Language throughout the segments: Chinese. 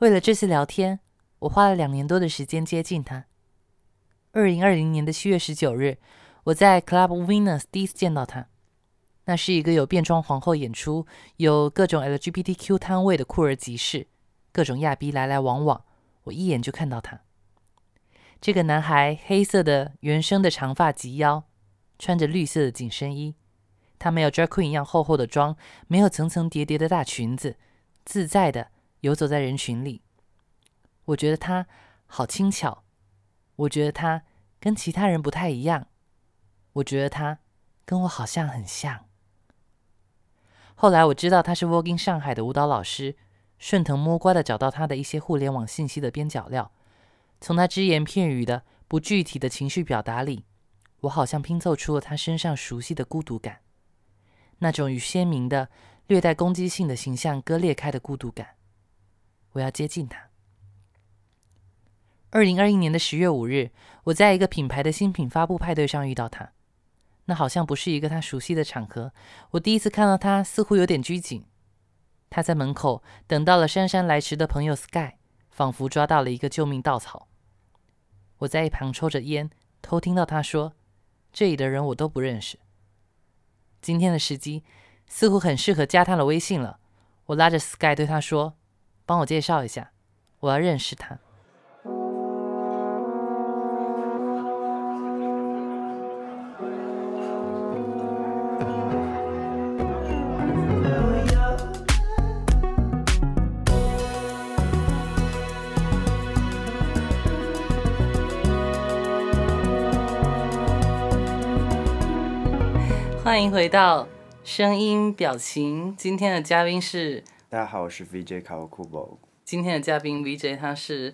为了这次聊天，我花了两年多的时间接近他。二零二零年的七月十九日，我在 Club Venus 第一次见到他。那是一个有变装皇后演出、有各种 LGBTQ 摊位的酷儿集市，各种亚逼来来往往。我一眼就看到他。这个男孩黑色的原生的长发及腰，穿着绿色的紧身衣。他没有 drag queen 一样厚厚的妆，没有层层叠叠的大裙子，自在的游走在人群里。我觉得他好轻巧，我觉得他跟其他人不太一样，我觉得他跟我好像很像。后来我知道他是 Working 上海的舞蹈老师，顺藤摸瓜的找到他的一些互联网信息的边角料，从他只言片语的不具体的情绪表达里，我好像拼凑出了他身上熟悉的孤独感。那种与鲜明的、略带攻击性的形象割裂开的孤独感，我要接近他。二零二一年的十月五日，我在一个品牌的新品发布派对上遇到他，那好像不是一个他熟悉的场合。我第一次看到他，似乎有点拘谨。他在门口等到了姗姗来迟的朋友 Sky，仿佛抓到了一个救命稻草。我在一旁抽着烟，偷听到他说：“这里的人我都不认识。”今天的时机似乎很适合加他的微信了。我拉着 Sky 对他说：“帮我介绍一下，我要认识他。”欢迎回到声音表情。今天的嘉宾是大家好，我是 VJ 卡 a 库 a 今天的嘉宾 VJ 他是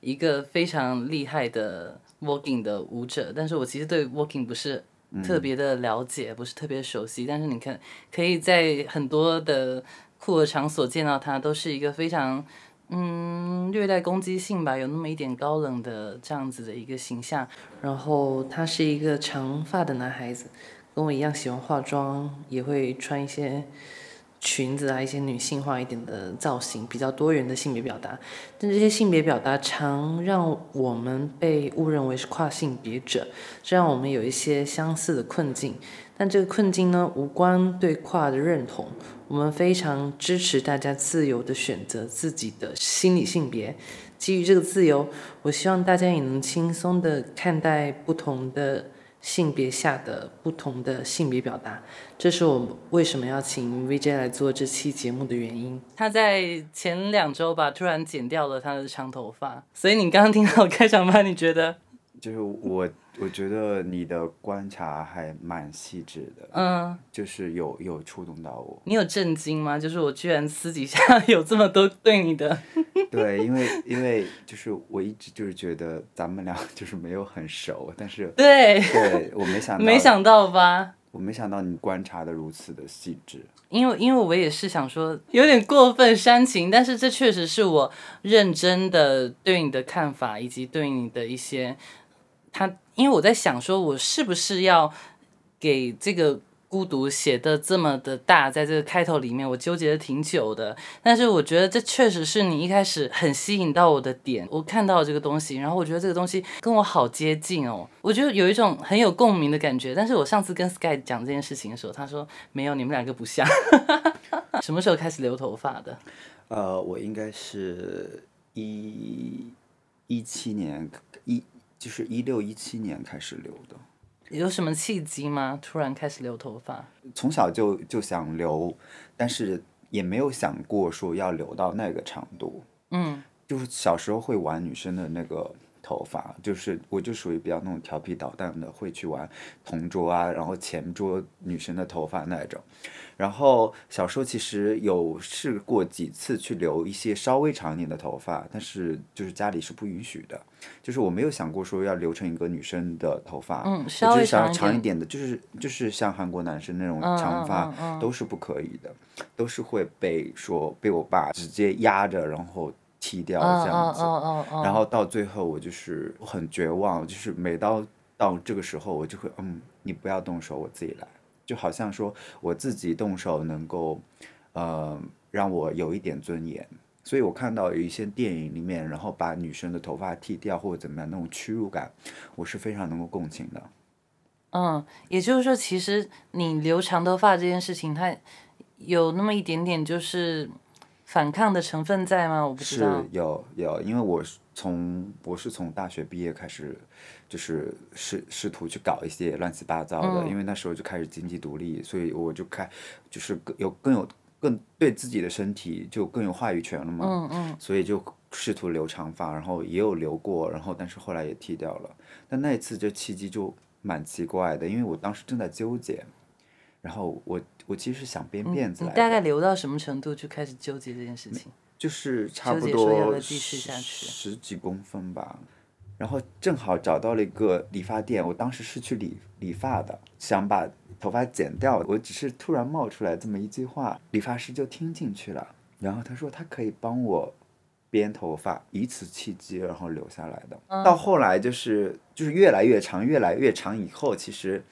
一个非常厉害的 Walking 的舞者，但是我其实对 Walking 不是特别的了解，不是特别熟悉。但是你看，可以在很多的酷的场所见到他，都是一个非常嗯略带攻击性吧，有那么一点高冷的这样子的一个形象。然后他是一个长发的男孩子。跟我一样喜欢化妆，也会穿一些裙子啊，一些女性化一点的造型，比较多元的性别表达。但这些性别表达常让我们被误认为是跨性别者，这让我们有一些相似的困境。但这个困境呢，无关对跨的认同。我们非常支持大家自由的选择自己的心理性别。基于这个自由，我希望大家也能轻松的看待不同的。性别下的不同的性别表达，这是我为什么要请 VJ 来做这期节目的原因。他在前两周吧，突然剪掉了他的长头发，所以你刚刚听到开场白，你觉得？就是我。我觉得你的观察还蛮细致的，嗯，就是有有触动到我。你有震惊吗？就是我居然私底下 有这么多对你的。对，因为因为就是我一直就是觉得咱们俩 就是没有很熟，但是对，对我没想到，没想到吧？我没想到你观察的如此的细致。因为因为我也是想说有点过分煽情，但是这确实是我认真的对你的看法，以及对你的一些。他，因为我在想，说我是不是要给这个孤独写的这么的大，在这个开头里面，我纠结了挺久的。但是我觉得这确实是你一开始很吸引到我的点，我看到这个东西，然后我觉得这个东西跟我好接近哦，我觉得有一种很有共鸣的感觉。但是我上次跟 Sky 讲这件事情的时候，他说没有，你们两个不像。什么时候开始留头发的？呃，我应该是一一七年一。就是一六一七年开始留的，有什么契机吗？突然开始留头发？从小就就想留，但是也没有想过说要留到那个长度。嗯，就是小时候会玩女生的那个。头发就是我就属于比较那种调皮捣蛋的，会去玩同桌啊，然后前桌女生的头发那种。然后小时候其实有试过几次去留一些稍微长一点的头发，但是就是家里是不允许的。就是我没有想过说要留成一个女生的头发，嗯，稍微长长一点的，就是就是像韩国男生那种长发都是不可以的，都是会被说被我爸直接压着，然后。剃掉这样子，然后到最后我就是很绝望，就是每到到这个时候，我就会嗯，你不要动手，我自己来，就好像说我自己动手能够，呃，让我有一点尊严，所以我看到有一些电影里面，然后把女生的头发剃掉或者怎么样那种屈辱感，我是非常能够共情的。嗯，也就是说，其实你留长头发这件事情，它有那么一点点就是反抗的成分在吗？我不知道是。有有，因为我是从我是从大学毕业开始，就是试试图去搞一些乱七八糟的，嗯因为那时候就开始经济独立，所以我就开就是更有更有更对自己的身体就更有话语权了嘛。嗯嗯所以就试图留长发，然后也有留过，然后但是后来也剃掉了。但那一次这契机就蛮奇怪的，因为我当时正在纠结，然后我我其实是想编辫子你来的，大概留到什么程度就开始纠结这件事情？就是差不多要继续下去十几公分吧。然后正好找到了一个理发店，我当时是去理理发的，想把头发剪掉。我只是突然冒出来这么一句话，理发师就听进去了。然后他说他可以帮我编头发，以此契机然后留下来的。到后来就是就是越来越长，越来越长以后，其实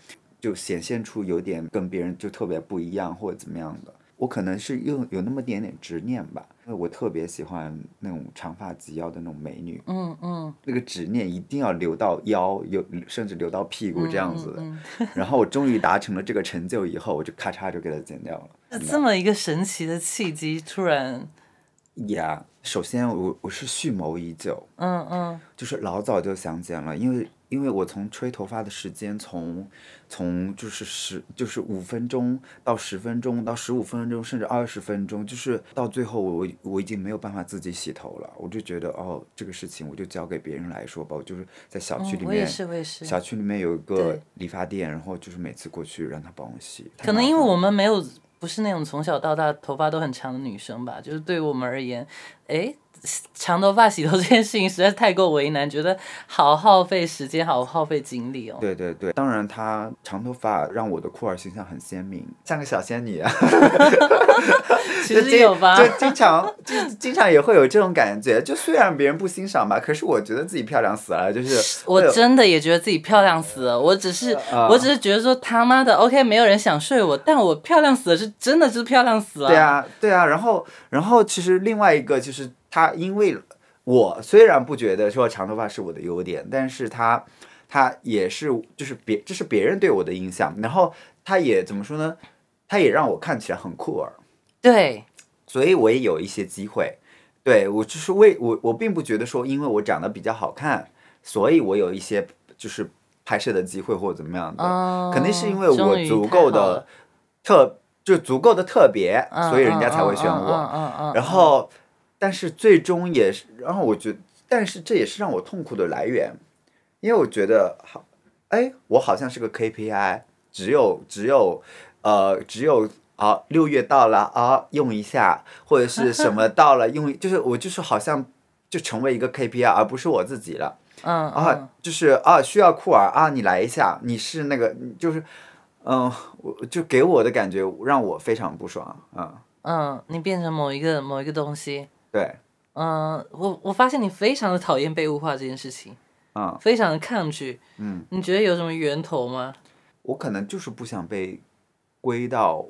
就显现出有点跟别人就特别不一样或者怎么样的。我可能是有有那么点点执念吧，因为我特别喜欢那种长发及腰的那种美女，嗯嗯，那个执念一定要留到腰，有甚至留到屁股这样子的。嗯然后我终于达成了这个成就以后，我就咔嚓就给它剪掉了。嗯这么一个神奇的契机，突然，呀首先我我是蓄谋已久，嗯嗯就是老早就想剪了，因为因为我从吹头发的时间从从就是十就是五分钟到十分钟到十五分钟甚至二十分钟，就是到最后我我已经没有办法自己洗头了，我就觉得哦这个事情我就交给别人来说吧，我就是在小区里嗯，我也面。是我也是。小区里面有一个理发店，然后就是每次过去让他帮我洗。可能因为我们没有不是那种从小到大头发都很长的女生吧，就是对我们而言，哎，长头发洗头这件事情实在是太过为难，觉得好耗费时间，好耗费精力哦。对对对，当然她长头发让我的酷儿形象很鲜明，像个小仙女啊。其实有吧？就经常就 经常也会有这种感觉，就虽然别人不欣赏吧，可是我觉得自己漂亮死了，就是我真的也觉得自己漂亮死了，我只是、啊我只是觉得说他妈的，OK，没有人想睡我，但我漂亮死了，是真的是漂亮死了。对，啊对啊，然后然后其实另外一个就是他，因为我虽然不觉得说长头发是我的优点，但是他他也是就是别这是别人对我的印象，然后他也怎么说呢？他也让我看起来很酷儿。对，所以我也有一些机会。对我就是为我我并不觉得说因为我长得比较好看，所以我有一些就是拍摄的机会或者怎么样的，嗯，肯定是因为我足够的特就足够的特别，嗯所以人家才会选嗯我。然后，但是最终也是，然后我觉得，但是这也是让我痛苦的来源，因为我觉得好，哎，我好像是个 KPI，只有只有呃只有啊六月到了啊用一下，或者是什么 到了用，就是我就是好像就成为一个 KPI，而不是我自己了嗯啊，就是啊需要酷儿啊你来一下，你是那个就是。嗯，我就给我的感觉让我非常不爽嗯、嗯，你变成某一个某一个东西。对，嗯，我我发现你非常的讨厌被物化这件事情，嗯非常的抗拒。嗯，你觉得有什么源头吗？我可能就是不想被归到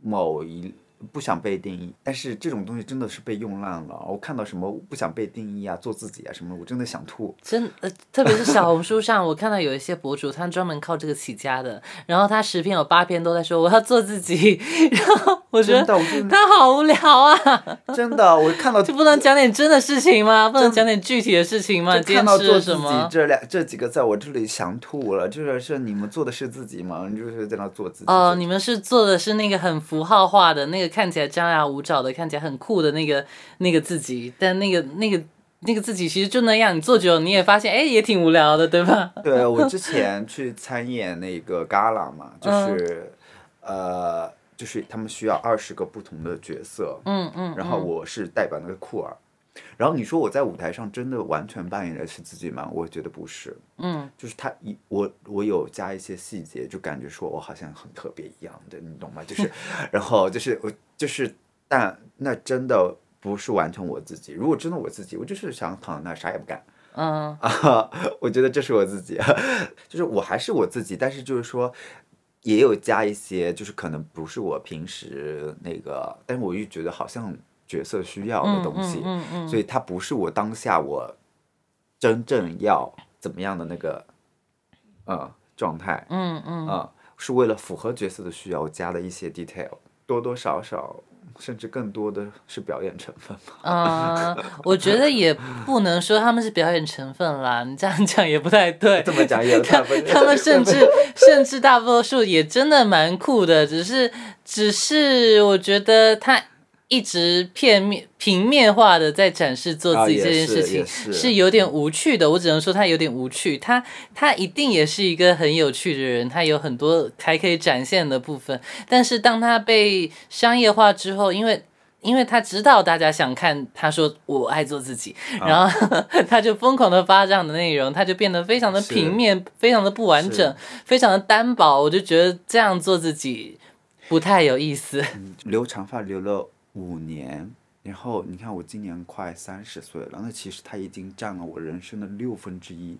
某一，不想被定义。但是这种东西真的是被用烂了。我看到什么不想被定义啊，做自己啊什么，我真的想吐。真呃，特别是小红书上，我看到有一些博主，他专门靠这个起家的，然后他十篇有八篇都在说我要做自己，然后我觉得他好无聊啊，真的，我看到 就不能讲点真的事情吗？不能讲点具体的事情吗？看到做自己了什么？这两这几个在，我这里想吐了。就是是你们做的是自己吗？你就是在那做自己。哦，你们是做的是那个很符号化的那个看起来张牙舞爪的，看起来很酷的那个那个自己，但那个那个那个自己其实就那样，你做久了你也发现，哎，也挺无聊的，对吧？对我之前去参演那个 gala 嘛，就是、呃，就是他们需要二十个不同的角色，嗯嗯，然后我是代表那个酷儿。然后你说我在舞台上真的完全扮演的是自己吗？我觉得不是，嗯，就是他一我我有加一些细节，就感觉说我好像很特别一样的，你懂吗？就是，然后就是我就是，但那真的不是完全我自己。如果真的我自己，我就是想躺在那啥也不干，嗯啊，我觉得这是我自己，就是我还是我自己，但是就是说，也有加一些，就是可能不是我平时那个，但是我又觉得好像角色需要的东西，嗯嗯所以它不是我当下我真正要怎么样的那个呃状态，嗯嗯啊、是为了符合角色的需要，我加了一些 detail，多多少少，甚至更多的是表演成分吧。嗯，我觉得也不能说他们是表演成分啦，你这样讲也不太对。这么讲也有他们他们甚至甚至大多数也真的蛮酷的，只是只是我觉得他一直片面平面化的在展示做自己啊这件事情，也是有点无趣的。我只能说他有点无趣，他他一定也是一个很有趣的人，他有很多还可以展现的部分。但是当他被商业化之后，因为因为他知道大家想看，他说我爱做自己，啊然后 他就疯狂的发这样的内容，他就变得非常的平面，非常的不完整，非常的单薄。我就觉得这样做自己不太有意思。留长发留了五年，然后你看我今年快三十岁了，那其实它已经占了我人生的六分之一，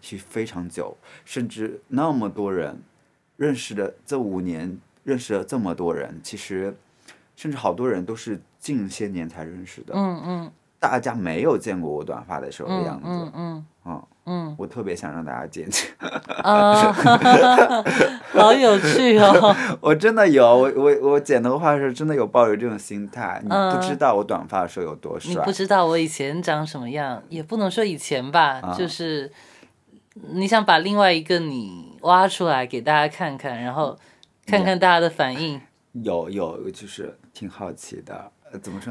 其实非常久，甚至那么多人认识的这五年认识了这么多人，其实甚至好多人都是近些年才认识的，嗯嗯。大家没有见过我短发的时候的样嗯子，嗯。嗯嗯我特别想让大家见见。啊，好有趣哦。我真的有，我我我剪头发的时候真的有抱有这种心态。你不知道我短发的时候有多帅你不，知道我以前长什么样，也不能说以前吧，啊就是你想把另外一个你挖出来给大家看看，然后看看大家的反应。有有就是挺好奇的。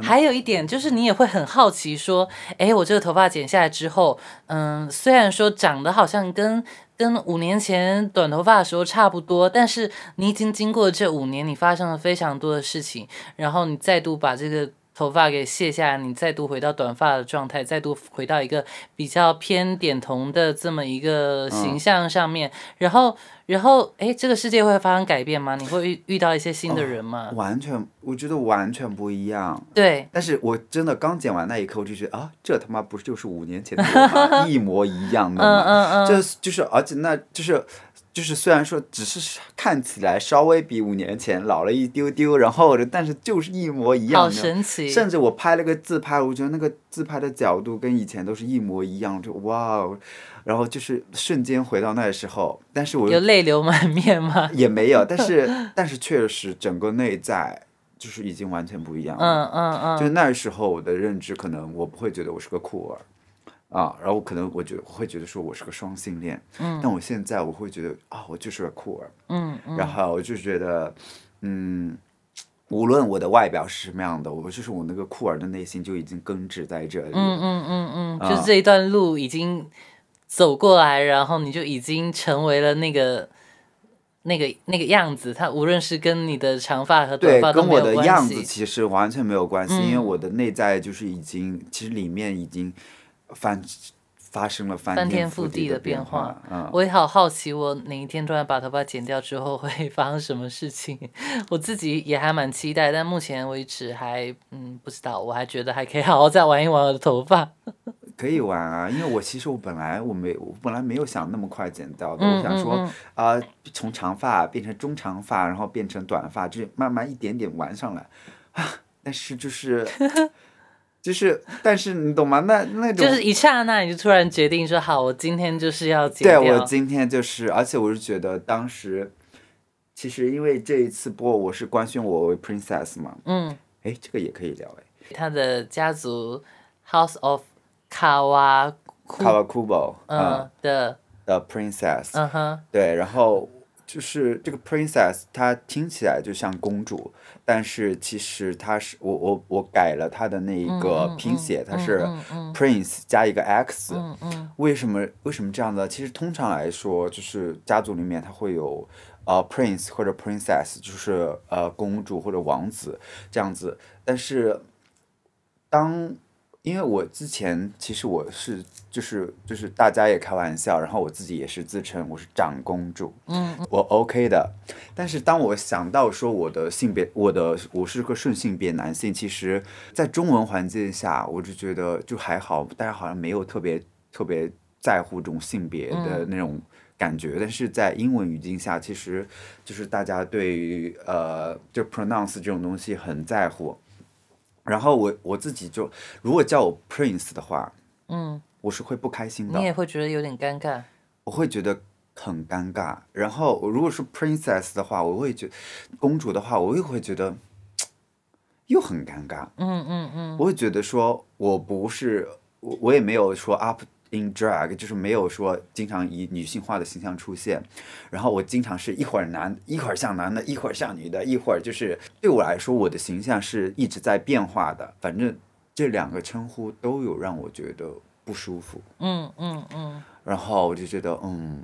还有一点就是，你也会很好奇，说，哎，我这个头发剪下来之后，嗯，虽然说长得好像跟跟五年前短头发的时候差不多，但是你已经经过这五年，你发生了非常多的事情，然后你再度把这个头发给卸下，你再度回到短发的状态，再度回到一个比较偏点瞳的这么一个形象上面，然后，然后，哎，这个世界会发生改变吗？你会遇遇到一些新的人吗？完全，我觉得完全不一样。对，但是我真的刚剪完那一刻，我就觉得啊，这他妈不是就是五年前的我吗？一模一样的嗯嘛。嗯嗯，这就是，而且那就是。就是虽然说只是看起来稍微比五年前老了一丢丢，然后但是就是一模一样好，神奇，甚至我拍了个自拍，我觉得那个自拍的角度跟以前都是一模一样，就哇哦，然后就是瞬间回到那时候，但是我有泪流满面吗？也没有，但是 但是确实整个内在就是已经完全不一样了。嗯嗯嗯，就那时候我的认知，可能我不会觉得我是个酷儿。啊，然后可能我觉得会觉得说我是个双性恋，嗯，但我现在我会觉得啊，我就是个酷儿，嗯嗯然后我就觉得，嗯，无论我的外表是什么样的，我就是我那个酷儿的内心就已经根植在这里。嗯嗯嗯嗯，啊就是这一段路已经走过来，然后你就已经成为了那个那个那个样子。它无论是跟你的长发和短，发都跟我的。样子其实完全没有关系，因为嗯我的内在就是已经，其实里面已经翻发生了翻翻天覆覆地的的变变化。嗯，我也好好奇，我哪一天突然把头发剪掉之后会发生什么事情？我自己也还蛮期待，但目前为止还嗯不知道，我还觉得还可以好好再玩一玩我的头发。可以玩啊，因为我其实我本来我没我本来没有想那么快剪掉的，嗯我想说嗯啊、从长发变成中长发，然后变成短发，就是慢慢一点点玩上来啊。但是就是就是，但是你懂吗？那那种就是一刹那，你就突然决定说好，我今天就是要剪对。我今天就是，而且我是觉得当时其实因为这一次播我是官宣我为 princess 嘛，嗯，哎，这个也可以聊哎。他的家族 House of 卡瓦库 Kawakubo 嗯嗯的的 princess，嗯哼对，然后就是这个 princess，她听起来就像公主，但是其实她是我我我改了她的那一个拼写，它是 prince 加一个 x，、为什么为什么这样的？其实通常来说，就是家族里面它会有呃 prince 或者 princess，就是呃公主或者王子这样子。但是当因为我之前其实我是就是就是大家也开玩笑，然后我自己也是自称我是长公主，嗯我 OK 的。但是当我想到说我的性别，我的我是个顺性别男性，其实在中文环境下，我就觉得就还好，大家好像没有特别特别在乎这种性别的那种感觉。但是在英文语境下，其实就是大家对于呃就 pronounce 这种东西很在乎。然后我我自己就，如果叫我 Prince 的话，嗯，我是会不开心的你，也会觉得有点尴尬。我会觉得很尴尬。然后如果是 Princess 的话，我会觉公主的话，我又会觉得又很尴尬。嗯嗯嗯，我会觉得说我不是我我也没有说 up in drag，就是没有说经常以女性化的形象出现。然后我经常是一会儿男一会儿像男的，一会儿像女的，一会儿就是对我来说，我的形象是一直在变化的。反正这两个称呼都有让我觉得不舒服。嗯嗯嗯，然后我就觉得，嗯，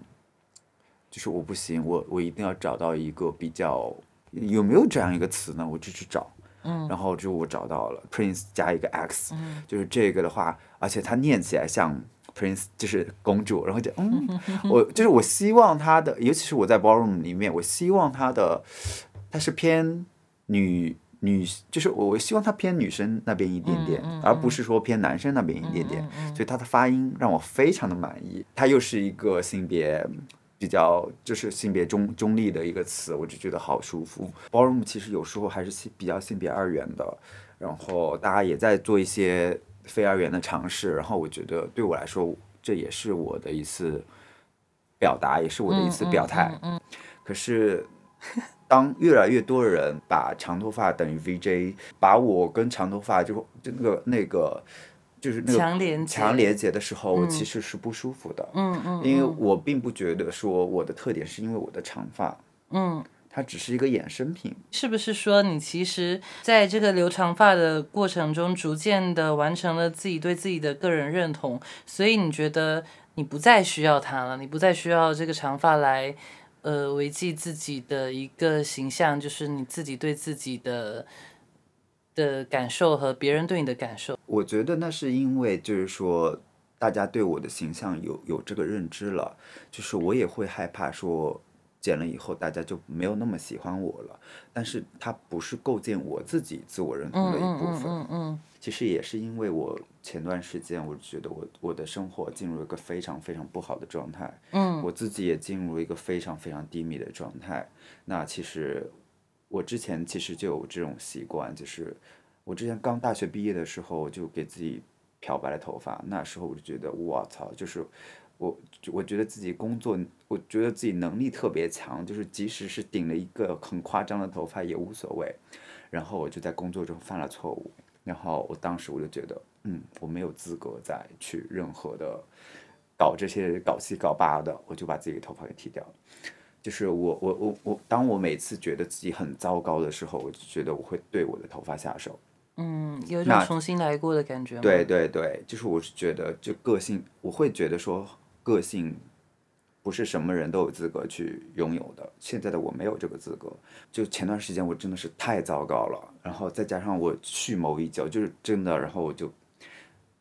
就是我不行，我我一定要找到一个比较有没有这样一个词呢？我就去找，嗯，然后就我找到了 Prince 加一个 X，、就是这个的话，而且它念起来像 Prince，就是公主，然后就嗯，我就是我希望她的，尤其是我在 ballroom 里面，我希望她的她是偏女。女就是我，我希望她偏女生那边一点点，而不是说偏男生那边一点点，所以她的发音让我非常的满意。她又是一个性别比较就是性别中中立的一个词，我就觉得好舒服。ballroom 其实有时候还是性比较性别二元的，然后大家也在做一些非二元的尝试，然后我觉得对我来说，这也是我的一次表达，也是我的一次表态。可是当越来越多人把长头发等于 VJ，把我跟长头发就就那个那个就是那个强连接强连接的时候，我其实是不舒服的。嗯嗯因为我并不觉得说我的特点是因为我的长发，嗯，它只是一个衍生品。是不是说你其实在这个留长发的过程中，逐渐的完成了自己对自己的个人认同，所以你觉得你不再需要它了，你不再需要这个长发来呃维系自己的一个形象，就是你自己对自己的的感受和别人对你的感受。我觉得那是因为就是说，大家对我的形象有有这个认知了，就是我也会害怕说剪了以后大家就没有那么喜欢我了，但是它不是构建我自己自我认同的一部分。嗯嗯其实也是因为我前段时间，我觉得我我的生活进入一个非常非常不好的状态，嗯我自己也进入一个非常非常低迷的状态。那其实我之前其实就有这种习惯，就是我之前刚大学毕业的时候，我就给自己漂白了头发，那时候我就觉得我操，就是我我觉得自己工作，我觉得自己能力特别强，就是即使是顶了一个很夸张的头发也无所谓。然后我就在工作中犯了错误，然后我当时我就觉得，嗯，我没有资格再去任何的搞这些搞七搞八的，我就把自己的头发给剃掉了。就是我我我我，当我每次觉得自己很糟糕的时候，我就觉得我会对我的头发下手。嗯，有一种重新来过的感觉吗？对对对，就是我是觉得，就个性，我会觉得说，个性不是什么人都有资格去拥有的。现在的我没有这个资格。就前段时间我真的是太糟糕了，然后再加上我蓄谋已久，就是真的，然后我就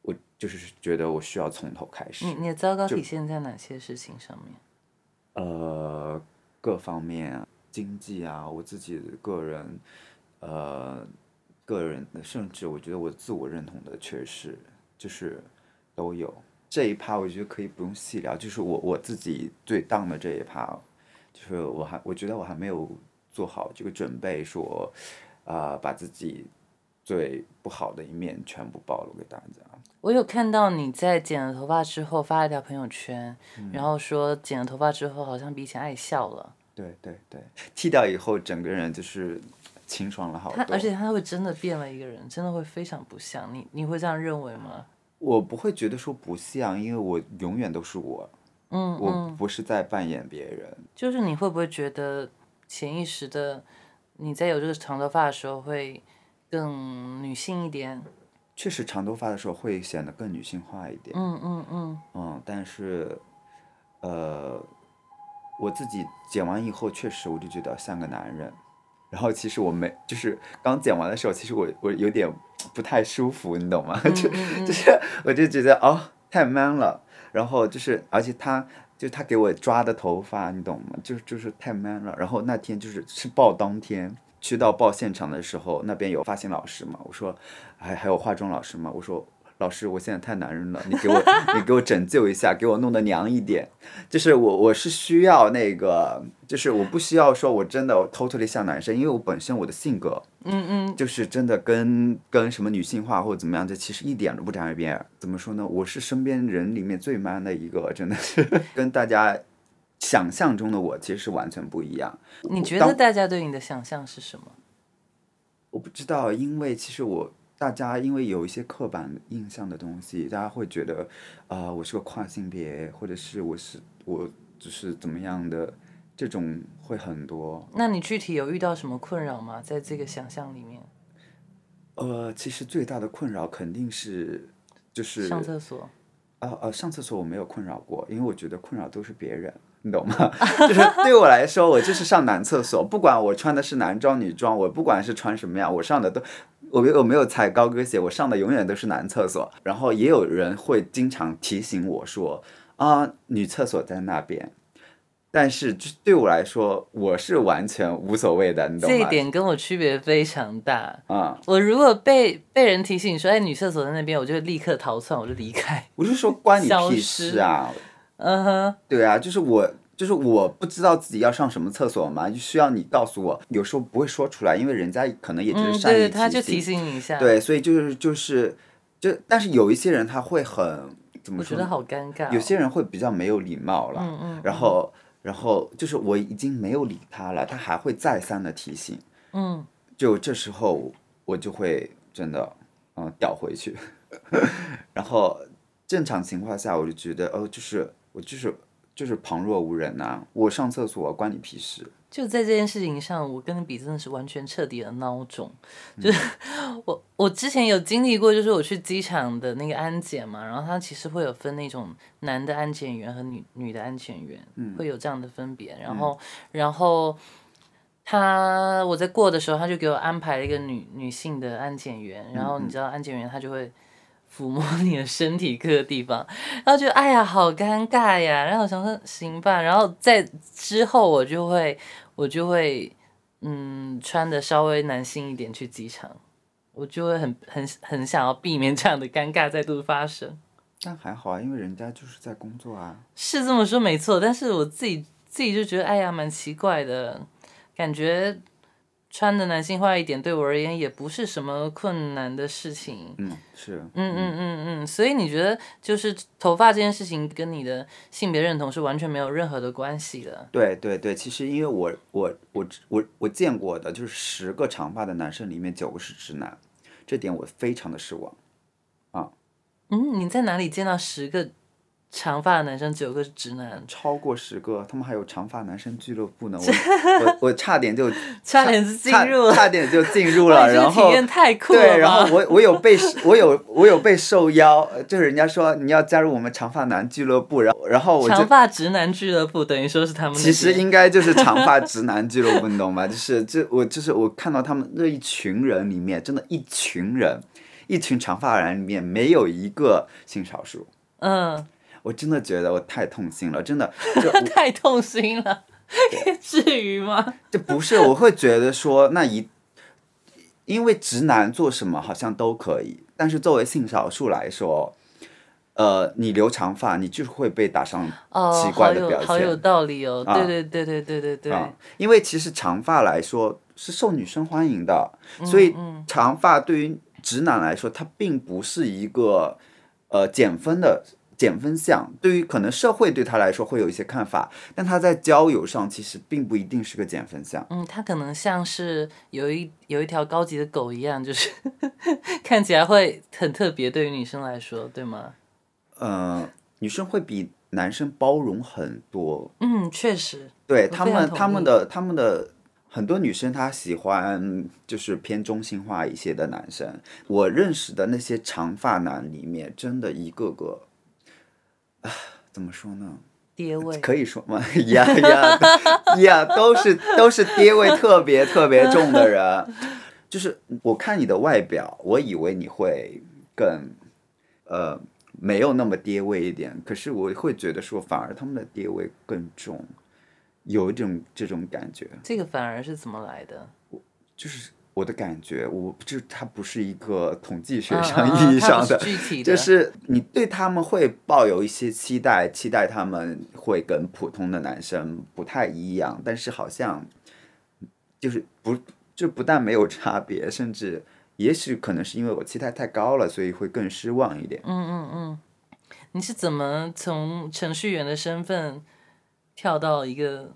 我就是觉得我需要从头开始。你你的糟糕体现在哪些事情上面？呃，各方面啊，经济啊，我自己个人，呃，个人，甚至我觉得我自我认同的缺失，就是都有。这一趴我觉得可以不用细聊，就是我我自己最当的这一趴，就是我还我觉得我还没有做好这个准备，说，啊、把自己最不好的一面全部暴露给大家。我有看到你在剪了头发之后发了一条朋友圈，嗯然后说剪了头发之后好像比以前爱笑了。对对对，剃掉以后整个人就是清爽了好多。他而且他会真的变了一个人，真的会非常不像你。你会这样认为吗？我不会觉得说不像，因为我永远都是我，嗯我嗯，不是在扮演别人。就是你会不会觉得潜意识的你在有这个长头发的时候会更女性一点？确实，长头发的时候会显得更女性化一点。嗯嗯嗯嗯，但是，呃，我自己剪完以后，确实我就觉得像个男人。然后其实我没，就是刚剪完的时候，其实我我有点不太舒服，你懂吗？就就是我就觉得哦，太 man 了。然后就是，而且他就他给我抓的头发，你懂吗？就是就是太 man 了。然后那天就是是报当天，去到报现场的时候，那边有发型老师嘛，我说还还有化妆老师嘛，我说老师，我现在太男人了，你给我你给我拯救一下，给我弄得娘一点。就是我我是需要那个，就是我不需要说我真的 totally 像男生，因为我本身我的性格，嗯嗯，就是真的跟跟什么女性化或者怎么样，这其实一点都不沾边。怎么说呢？我是身边人里面最 man 的一个，真的是 跟大家想象中的我其实是完全不一样。你觉得大家对你的想象是什么？我不知道，因为其实我大家因为有一些刻板印象的东西，大家会觉得啊、我是个跨性别，或者是我是我就是怎么样的，这种会很多。那你具体有遇到什么困扰吗？在这个想象里面，呃，其实最大的困扰肯定是就是上厕所，啊呃，上厕所我没有困扰过，因为我觉得困扰都是别人，你懂吗？就是对我来说，我就是上男厕所，不管我穿的是男装女装，我不管是穿什么样，我上的都，我没有没有踩高跟鞋，我上的永远都是男厕所。然后也有人会经常提醒我说啊，女厕所在那边。但是就对我来说，我是完全无所谓的，你懂吗？这一点跟我区别非常大。啊、我如果被被人提醒说，哎，女厕所在那边，我就立刻逃窜，我就离开。我就说关你屁事啊！嗯哼，对啊，就是我，就是我不知道自己要上什么厕所嘛，就需要你告诉我。有时候不会说出来，因为人家可能也只嗯，是善意对，他就提提醒你一下。，对，所以就是就是就，但是有一些人他会很怎么说？我觉得好尴尬哦。有些人会比较没有礼貌了，嗯嗯然后然后就是我已经没有理他了，他还会再三的提醒，嗯，就这时候我就会真的嗯屌回去，然后正常情况下我就觉得哦，就是我就是就是旁若无人呐、我上厕所关你屁事。就在这件事情上，我跟你比真的是完全彻底的孬种。就是 我我之前有经历过，就是我去机场的那个安检嘛，然后他其实会有分那种男的安检员和女女的安检员，会有这样的分别。然后然后他我在过的时候，他就给我安排了一个女女性的安检员，然后你知道安检员他就会。抚摸你的身体各个地方，然后就哎呀好尴尬呀，然后我想说行吧，然后在之后我就会我就会嗯穿的稍微男性一点去机场，我就会很很很想要避免这样的尴尬再度发生。但还好啊，因为人家就是在工作啊。是这么说没错，但是我自己自己就觉得哎呀蛮奇怪的，感觉穿的男性化一点对我而言也不是什么困难的事情。嗯，是，嗯嗯嗯嗯，所以你觉得就是头发这件事情跟你的性别认同是完全没有任何的关系的？对对对，其实因为我我我我我见过的就是十个长发的男生里面九个是直男，这点我非常的失望。啊嗯，你在哪里见到十个长发男生，九个是直男？超过十个，他们还有长发男生俱乐部呢。我我我差点就 差点就进入了，差点就进入了，然后你这个体验太酷了对，然后！我我有被我有我有被受邀，呃就是人家说你要加入我们长发男俱乐部，然后然后我就长发直男俱乐部等于说是他们其实应该就是 长发直男俱乐部，你懂吗？就是这我就是我看到他们那一群人里面，真的，一群人，一群长发人里面没有一个性少数，嗯，我真的觉得我太痛心了，真的，就 太痛心了，至于吗？这不是我会觉得说那一，因为直男做什么好像都可以，但是作为性少数来说。呃，你留长发，你就是会被打上哦，奇怪的好有标签。好有道理哦，啊对对对对对对对，啊，因为其实长发来说是受女生欢迎的，嗯所以长发对于直男来说，它并不是一个呃减分的减分项。对于可能社会对他来说会有一些看法，但他在交友上其实并不一定是个减分项。嗯，他可能像是有一有一条高级的狗一样，就是 看起来会很特别，对于女生来说，对吗？呃，女生会比男生包容很多，嗯，确实，对他们他们的他们的很多女生她喜欢就是偏中性化一些的男生。我认识的那些长发男里面，真的一个个，啊，怎么说呢？爹味。可以说吗？呀呀呀，都是都是爹味特别特别重的人。就是我看你的外表，我以为你会更呃没有那么爹味一点，可是我会觉得说，反而他们的爹味更重，有一种这种感觉，这个反而是怎么来的？就是我的感觉，我这它不是一个统计学上意义上的就是你对他们会抱有一些期待，期待他们会跟普通的男生不太一样，但是好像就是不就不但没有差别，甚至也许可能是因为我期待太高了，所以会更失望一点。嗯嗯嗯你是怎么从程序员的身份跳到一个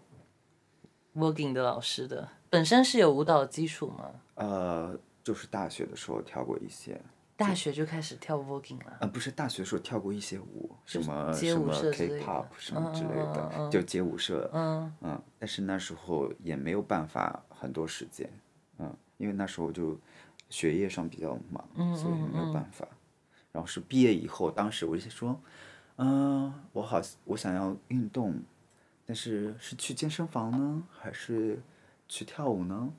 working 的老师的？本身是有舞蹈基础吗？呃，就是大学的时候跳过一些，大学就开始跳 working 了。呃，不是大学的时候跳过一些舞，什么什么社之类的 K-pop 什么之类的，嗯就街舞社，嗯嗯，但是那时候也没有办法很多时间，嗯，因为那时候就学业上比较忙，嗯所以没有办法。然后是毕业以后，当时我就说，嗯、我好，我想要运动，但是是去健身房呢，还是去跳舞呢？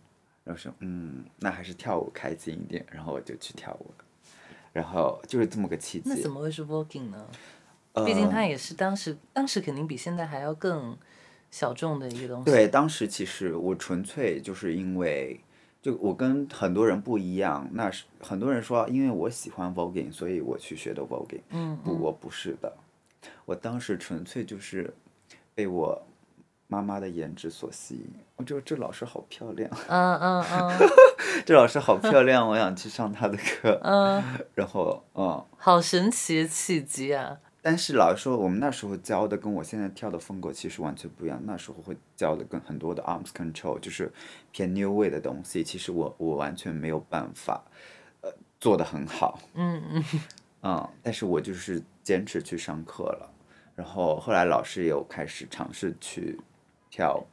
然后说，嗯，那还是跳舞开心一点，然后我就去跳舞了。然后就是这么个契机。那怎么会是 working 呢？呃毕竟它也是当时，当时肯定比现在还要更小众的一个东西。对，当时其实我纯粹就是因为，就我跟很多人不一样，那是很多人说因为我喜欢 voguing，所以我去学的 voguing。嗯，不，我不是的，我当时纯粹就是被我妈妈的颜值所吸引。我觉得这老师好漂亮，嗯嗯嗯 这老师好漂亮，我想去上她的课。嗯，然后，嗯，好神奇的契机啊！但是老师说，我们那时候教的跟我现在跳的风格其实完全不一样。那时候会教的跟很多的 arms control，就是偏 new way 的东西，其实我我完全没有办法，呃，做的很好。嗯嗯 嗯，但是我就是坚持去上课了，然后后来老师也有开始尝试去跳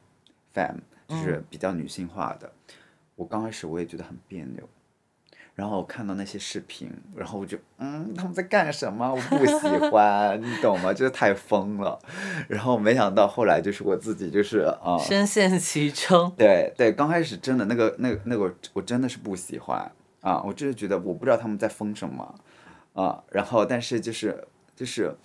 fam，就是比较女性化的。我刚开始我也觉得很别扭，然后我看到那些视频，然后我就嗯，他们在干什么？我不喜 欢，你懂吗？就是太疯了。然后没想到后来就是我自己就是啊。深陷其中。对对，刚开始真的那个那个那个，我真的是不喜欢啊！我就是觉得我不知道他们在疯什么啊，然后但是就是就是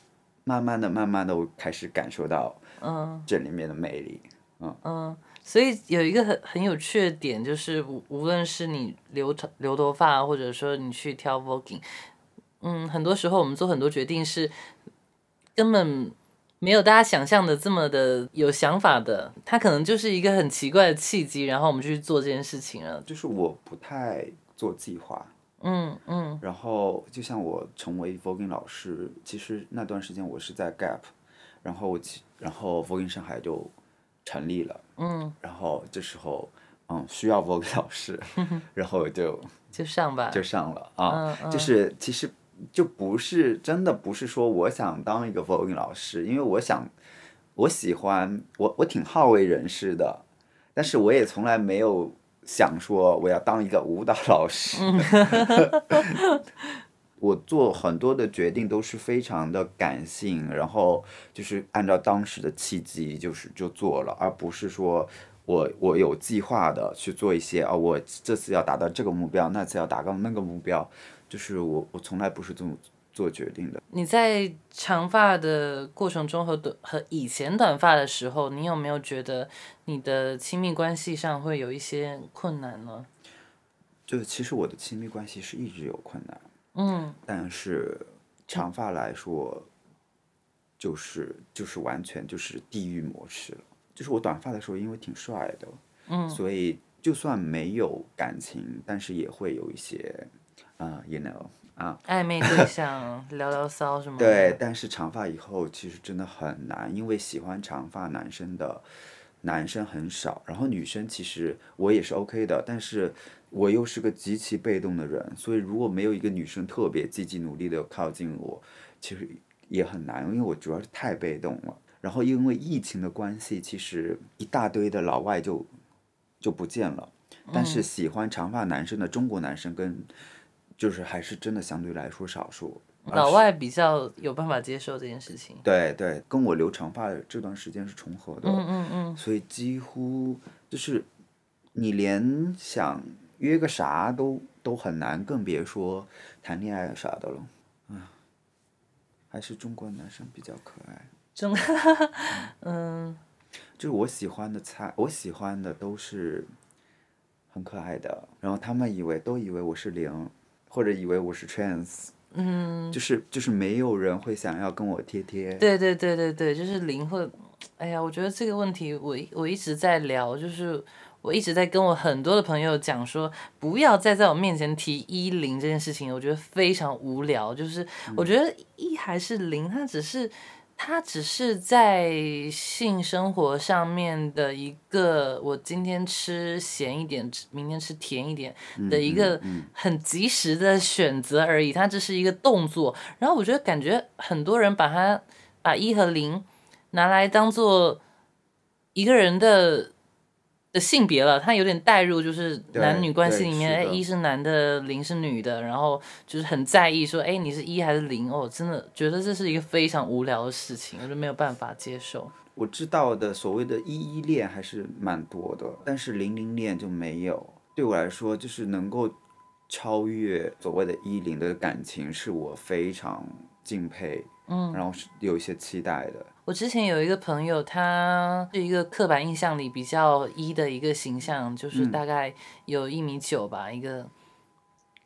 慢慢的慢慢的，我开始感受到嗯这里面的魅力。嗯嗯，所以有一个很很有趣的点，就是无无论是你留长留头发，或者说你去挑 voguing，嗯，很多时候我们做很多决定是根本没有大家想象的这么的有想法的，它可能就是一个很奇怪的契机，然后我们就去做这件事情了。就是我不太做计划，嗯嗯然后就像我成为 voguing 老师，其实那段时间我是在 Gap，然后我然后 voguing 上海就成立了，嗯，然后这时候嗯需要 voguing 老师，然后我就就上吧。就上了啊，就是其实就不是真的不是说我想当一个 voguing 老师，因为我想我喜欢我我挺好为人师的，但是我也从来没有想说我要当一个舞蹈老师。我做很多的决定都是非常的感性，然后就是按照当时的契机，就是就做了，而不是说我我有计划的去做一些啊，我这次要达到这个目标，那次要达到那个目标，就是我我从来不是这么做决定的。你在长发的过程中和短和以前短发的时候，你有没有觉得你的亲密关系上会有一些困难呢？就其实我的亲密关系是一直有困难，嗯但是长发来说，就是就是完全就是地狱模式了。就是我短发的时候，因为挺帅的，嗯所以就算没有感情，但是也会有一些啊、y o u know 啊，暧昧对象聊聊骚什么的？对，但是长发以后其实真的很难，因为喜欢长发男生的男生很少，然后女生其实我也是 OK 的，但是我又是个极其被动的人，所以如果没有一个女生特别积极努力的靠近我，其实也很难，因为我主要是太被动了。然后因为疫情的关系，其实一大堆的老外就就不见了，但是喜欢长发男生的中国男生跟就是还是真的相对来说少数。老外比较有办法接受这件事情。对对，跟我留长发的这段时间是重合的，嗯嗯嗯，所以几乎就是你连想约个啥都都很难，更别说谈恋爱啥的了。啊，还是中国男生比较可爱。中，嗯就是我喜欢的菜，我喜欢的都是很可爱的。然后他们以为都以为我是零，或者以为我是 trans，嗯，就是就是没有人会想要跟我贴贴。对对对对对，就是零会，哎呀，我觉得这个问题我我一直在聊，就是我一直在跟我很多的朋友讲说，不要再在我面前提一零这件事情，我觉得非常无聊。就是我觉得一还是零，它只是。它只是在性生活上面的一个，我今天吃咸一点，明天吃甜一点的一个很及时的选择而已。它只是一个动作，然后我觉得感觉很多人把它把一和零拿来当做一个人的。的性别了，他有点代入，就是男女关系里面，哎，一是男的，零是女的，然后就是很在意说，哎，你是一还是零？哦，真的觉得这是一个非常无聊的事情，我就没有办法接受。我知道的所谓的一一恋还是蛮多的，但是零零恋就没有。对我来说，就是能够超越所谓的一零的感情，是我非常敬佩，嗯，然后是有一些期待的。我之前有一个朋友，他是一个刻板印象里比较一的一个形象，就是大概有一米九吧，一个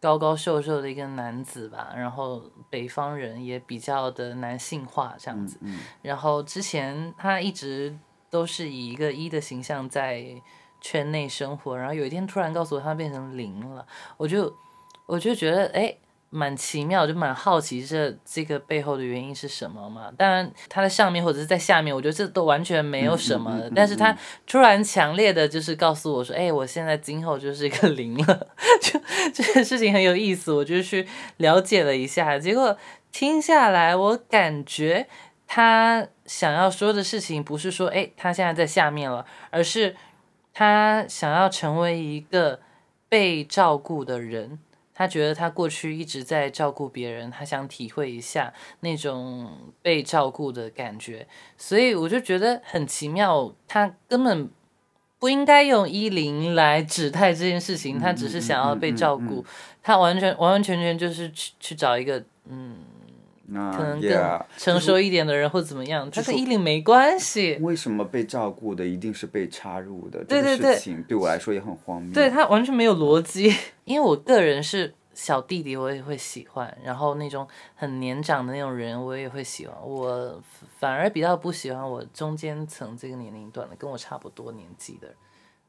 高高瘦瘦的一个男子吧，然后北方人也比较的男性化这样子。然后之前他一直都是以一个一的形象在圈内生活，然后有一天突然告诉我他变成零了，我就我就觉得哎。蛮奇妙，就蛮好奇这这个背后的原因是什么嘛？当然，他在上面或者是在下面，我觉得这都完全没有什么。但是他突然强烈的就是告诉我说：“哎，我现在今后就是一个零了。”就这件事情很有意思，我就去了解了一下。结果听下来，我感觉他想要说的事情不是说：“哎，他现在在下面了”，而是他想要成为一个被照顾的人。他觉得他过去一直在照顾别人，他想体会一下那种被照顾的感觉，所以我就觉得很奇妙。他根本不应该用依琳来指代这件事情，他只是想要被照顾，他完全完完全全就是去去找一个嗯。可能更成熟一点的人或怎么样，他跟依林没关系。为什么被照顾的一定是被插入的？这个事情对我来说也很荒谬。对他完全没有逻辑。因为我个人是小弟弟，我也会喜欢；然后那种很年长的那种人，我也会喜欢。我反而比较不喜欢我中间层这个年龄段的，跟我差不多年纪的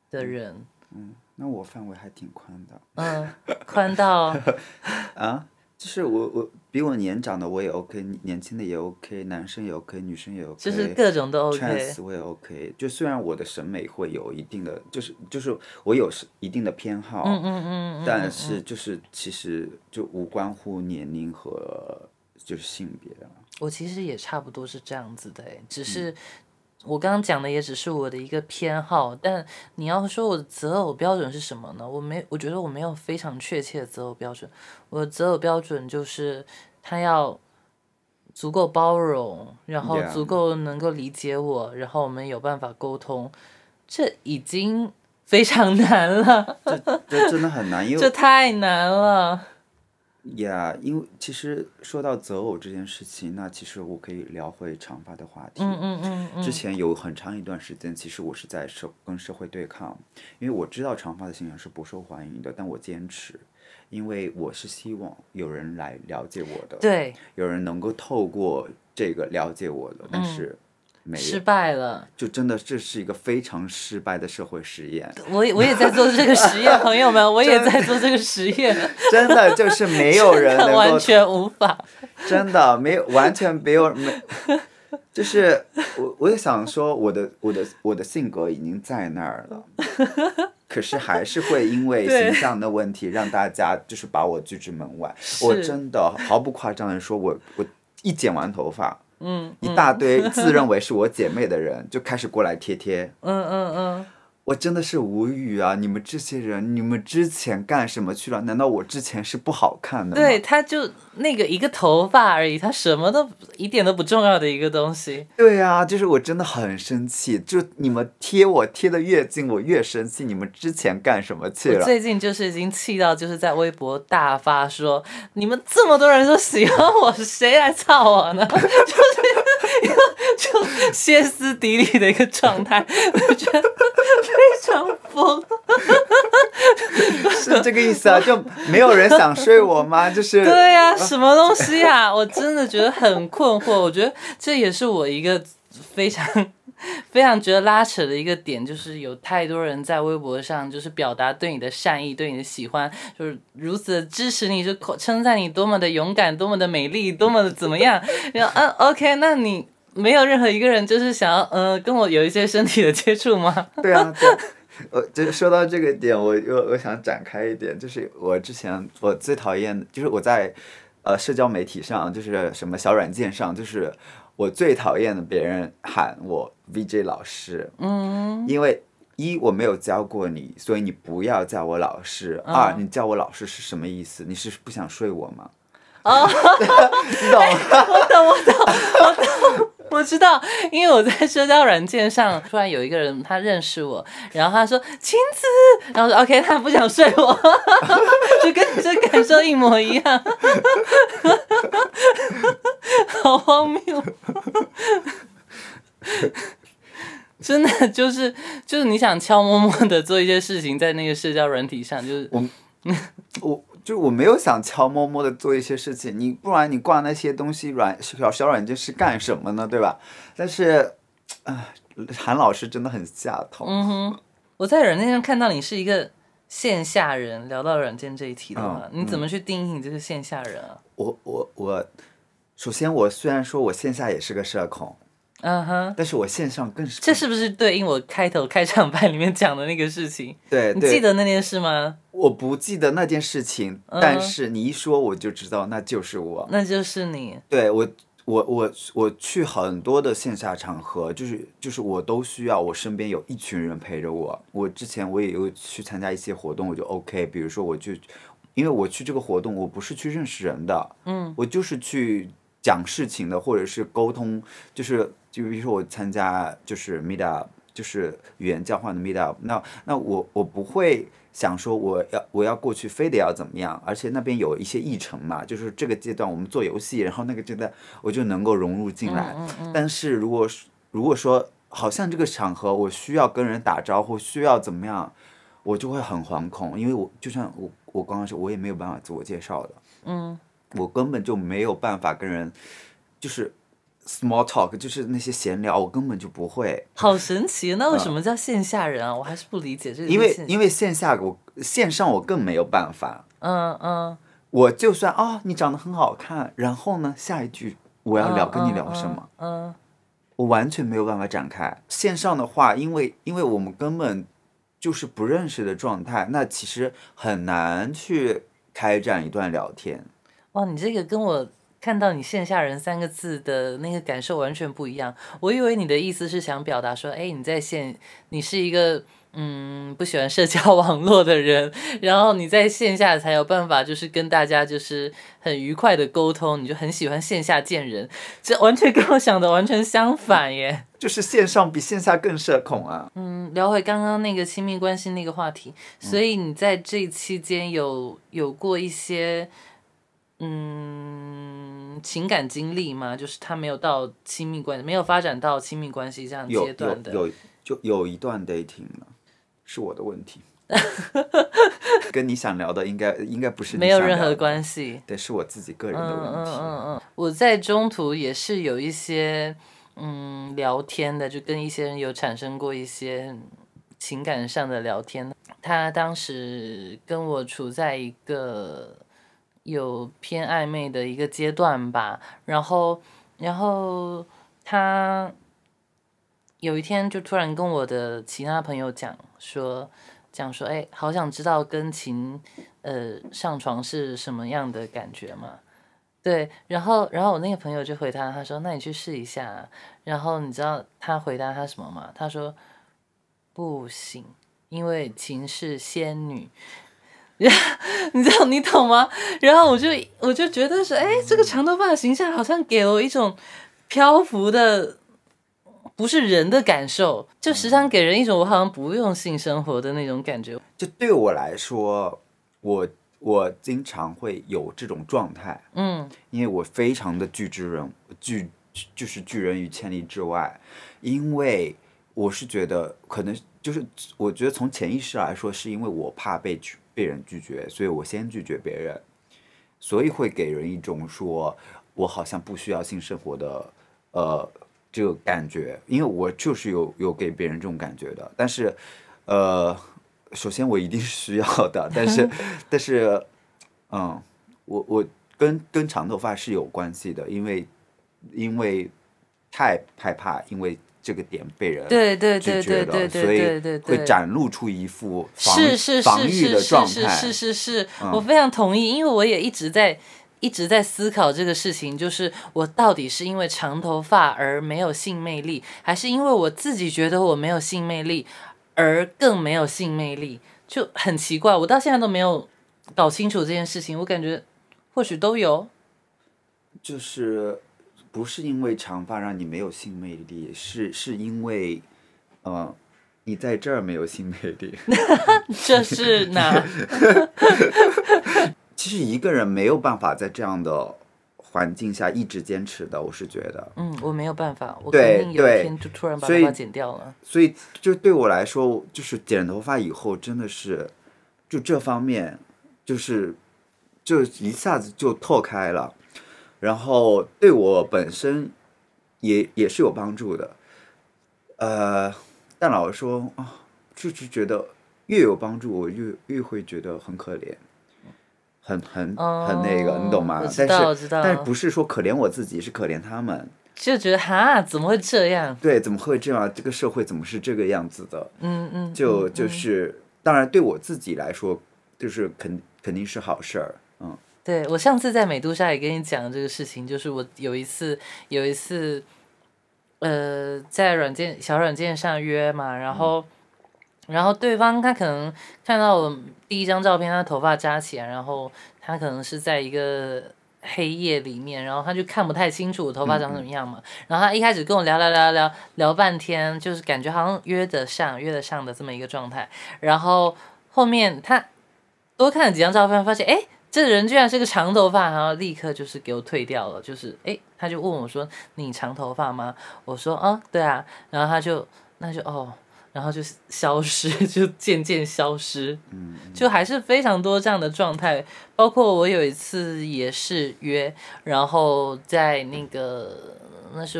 的人。嗯，那我范围还挺宽的。嗯，宽到 啊。就是我我比我年长的我也 OK，年轻的也 OK，男生也 OK，女生也 OK，就是各种都 OK，我也 OK。就虽然我的审美会有一定的，就是就是我有是一定的偏好，嗯嗯嗯，但是就是其实就无关乎年龄和就是性别啊。我其实也差不多是这样子的，只是。我刚刚讲的也只是我的一个偏好，但你要说我的择偶标准是什么呢？我没，我觉得我没有非常确切的择偶标准。我的择偶标准就是他要足够包容，然后足够能够理解我，然后我们有办法沟通。这已经非常 难了，这这真的很难，因为这太难了。呀，因为其实说到择偶这件事情，那其实我可以聊回长发的话题。嗯嗯嗯之前有很长一段时间，其实我是在社跟社会对抗，因为我知道长发的形象是不受欢迎的，但我坚持，因为我是希望有人来了解我的，对，有人能够透过这个了解我的，但是。失败了，就真的这是一个非常失败的社会实验。我我也在做这个实验，朋友们，我也在做这个实验。真的就是没有人能够完全无法，真的没有完全没有没，就是我我也想说，我的我的我的性格已经在那儿了，可是还是会因为形象的问题让大家就是把我拒之门外。我真的毫不夸张的说，我我一剪完头发。嗯，一大堆自认为是我姐妹的人就开始过来贴贴。嗯嗯嗯。我真的是无语啊！你们这些人，你们之前干什么去了？难道我之前是不好看的吗？对，他就那个一个头发而已，他什么都一点都不重要的一个东西。对啊，就是我真的很生气，就你们贴我贴的越近，我越生气。你们之前干什么去了？最近就是已经气到，就是在微博大发说，你们这么多人都喜欢我，谁来操我呢？就是。就歇斯底里的一个状态，我觉得非常疯。是这个意思啊？就没有人想睡我吗？就是 对呀、什么东西呀、我真的觉得很困惑。我觉得这也是我一个非常非常觉得拉扯的一个点，就是有太多人在微博上就是表达对你的善意、对你的喜欢，就是如此的支持你，就口称赞你多么的勇敢、多么的美丽、多么的怎么样。然后嗯，OK，那你。没有任何一个人就是想要，呃，跟我有一些身体的接触吗？对啊，对。我就说到这个点，我我我想展开一点，就是我之前我最讨厌，就是我在呃社交媒体上，就是什么小软件上，就是我最讨厌的别人喊我 VJ 老师，嗯，因为一我没有教过你，所以你不要叫我老师。二你叫我老师是什么意思？你是不想睡我吗？哦，你懂吗？我懂，我懂，我懂，我知道，因为我在社交软件上 突然有一个人他认识我，然后他说晴子，然后说 OK，他不想睡我，就跟这感受一模一样，好荒谬。真的就是就是你想悄摸摸的做一些事情，在那个社交软体上，就是我就我没有想悄摸摸的做一些事情，你不然你挂那些东西软小小软件是干什么呢？对吧？但是，啊，韩老师真的很下头。嗯哼，我在软件上看到你是一个线下人，聊到软件这一题的话，嗯你怎么去定义你这个线下人啊？我我我，首先我虽然说我线下也是个社恐，嗯哼，但是我线上更是这是不是对应我开头开场白里面讲的那个事情？你对你，记得那件事吗？我不记得那件事情，嗯但是你一说我就知道那就是我。那就是你。对我，我我我去很多的线下场合，就是就是我都需要我身边有一群人陪着我。我之前我也有去参加一些活动，我就 OK。比如说我就，因为我去这个活动，我不是去认识人的，嗯，我就是去讲事情的，或者是沟通，就是就比如说我参加就是 meet up，就是语言交换的 meet up，那那我我不会。想说我要我要过去，非得要怎么样？而且那边有一些议程嘛，就是这个阶段我们做游戏，然后那个阶段我就能够融入进来。但是如果是如果说好像这个场合我需要跟人打招呼，需要怎么样，我就会很惶恐，因为我就像我我刚刚说，我也没有办法自我介绍的，嗯，我根本就没有办法跟人就是 small talk，就是那些闲聊，我根本就不会。好神奇，那为什么叫线下人啊？我还是不理解这个。因为因为线下我线上我更没有办法，嗯嗯，我就算哦你长得很好看，然后呢下一句我要聊嗯跟你聊什么，嗯？嗯，我完全没有办法展开。线上的话，因为因为我们根本就是不认识的状态，那其实很难去开展一段聊天。哇，你这个跟我看到你“线下人”三个字的那个感受完全不一样。我以为你的意思是想表达说，哎，你在线，你是一个嗯不喜欢社交网络的人，然后你在线下才有办法，就是跟大家就是很愉快的沟通，你就很喜欢线下见人，这完全跟我想的完全相反耶。就是线上比线下更社恐啊！嗯，聊回刚刚那个亲密关系那个话题，所以你在这期间有有过一些嗯情感经历嘛？就是他没有到亲密关系，没有发展到亲密关系这样有有阶段的。有就有一段 dating 了，是我的问题，跟你想聊的应该应该不是没有任何关系。对，是我自己个人的嗯问题。嗯嗯嗯，我在中途也是有一些嗯聊天的，就跟一些人有产生过一些情感上的聊天。他当时跟我处在一个有偏暧昧的一个阶段吧，然后然后他有一天就突然跟我的其他朋友讲说。讲说，哎，好想知道跟琴，呃，上床是什么样的感觉嘛？对，然后，然后我那个朋友就回他，他说：“那你去试一下。”然后你知道他回答他什么吗？他说：“不行，因为琴是仙女。” 你知道你懂吗？然后我就我就觉得是，哎，这个长头发的形象好像给了我一种漂浮的，不是人的感受，就时常给人一种我好像不用性生活的那种感觉。就对我来说，我我经常会有这种状态，嗯因为我非常的拒之人拒就是拒人于千里之外，因为我是觉得可能就是我觉得从潜意识来说，是因为我怕被拒被人拒绝，所以我先拒绝别人，所以会给人一种说我好像不需要性生活的呃这个感觉，因为我就是有有给别人这种感觉的，但是呃，首先我一定是需要的，但是 但是嗯，我我跟跟长头发是有关系的，因为因为太害怕，因为这个点被人对对对对对对所以对对对，会展露出一副防是是是防御的是状态。嗯是是是是是，我非常同意，因为我也一直在一直在思考这个事情，就是我到底是因为长头发而没有性魅力，还是因为我自己觉得我没有性魅力而更没有性魅力，就很奇怪，我到现在都没有搞清楚这件事情，我感觉或许都有。就是不是因为长发让你没有性魅力，是是因为，呃，你在这儿没有性魅力。这是哪？其实一个人没有办法在这样的环境下一直坚持的，我是觉得。嗯，我没有办法，我对肯定有一天就突然把头发剪掉了。所以就对我来说，就是剪头发以后，真的是就这方面，就是就一下子就拓开了，然后对我本身也也是有帮助的。呃，但老实说啊，就是觉得越有帮助，我越越会觉得很可怜。很很很那个，你懂吗哦我？知但是道我知道但是不是说可怜我自己，是可怜他们。就觉得哈，怎么会这样？对，怎么会这样？这个社会怎么是这个样子的？嗯嗯，就嗯就是，当然对我自己来说，就是肯肯定是好事儿，嗯对我上次在美杜莎也跟你讲这个事情，就是我有一次有一次，呃，在软件小软件上约嘛，然后、然后对方他可能看到我第一张照片，他头发扎起来，然后他可能是在一个黑夜里面，然后他就看不太清楚我头发长什么样嘛，然后他一开始跟我聊聊聊聊聊半天，就是感觉好像约得上约得上的这么一个状态，然后后面他多看了几张照片，发现哎。诶这人居然是个长头发，然后立刻就是给我退掉了，就是哎，他就问我说：“你长头发吗？”我说：“啊，对啊。”然后他就那就哦，然后就消失，就渐渐消失，嗯，就还是非常多这样的状态。包括我有一次也是约，然后在那个那是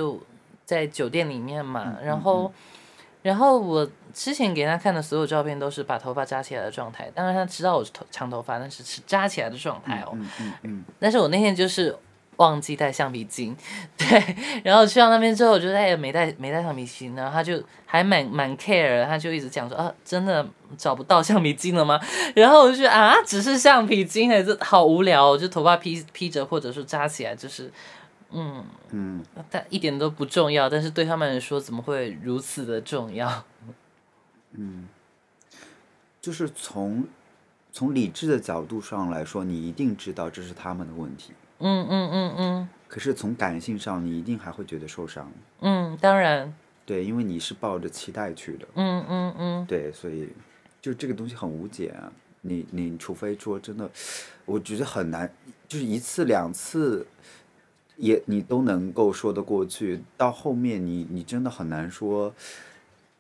在酒店里面嘛，然后然后我之前给他看的所有照片都是把头发扎起来的状态，当然他知道我是头长头发，但是是扎起来的状态哦。嗯嗯嗯，但是我那天就是忘记带橡皮筋，对，然后去到那边之后，我就再也没带没带橡皮筋，然后他就还蛮蛮 care，他就一直讲说啊，真的找不到橡皮筋了吗？然后我就觉得啊，只是橡皮筋，还是好无聊、哦，就头发披披着或者是扎起来，就是嗯。嗯，但一点都不重要，但是对他们来说怎么会如此的重要？嗯。就是从从理智的角度上来说，你一定知道这是他们的问题，嗯嗯嗯嗯。可是从感性上，你一定还会觉得受伤，嗯，当然，对，因为你是抱着期待去的，嗯嗯嗯，对，所以就这个东西很无解啊。你你除非说真的，我觉得很难，就是一次两次也你都能够说得过去，到后面你你真的很难说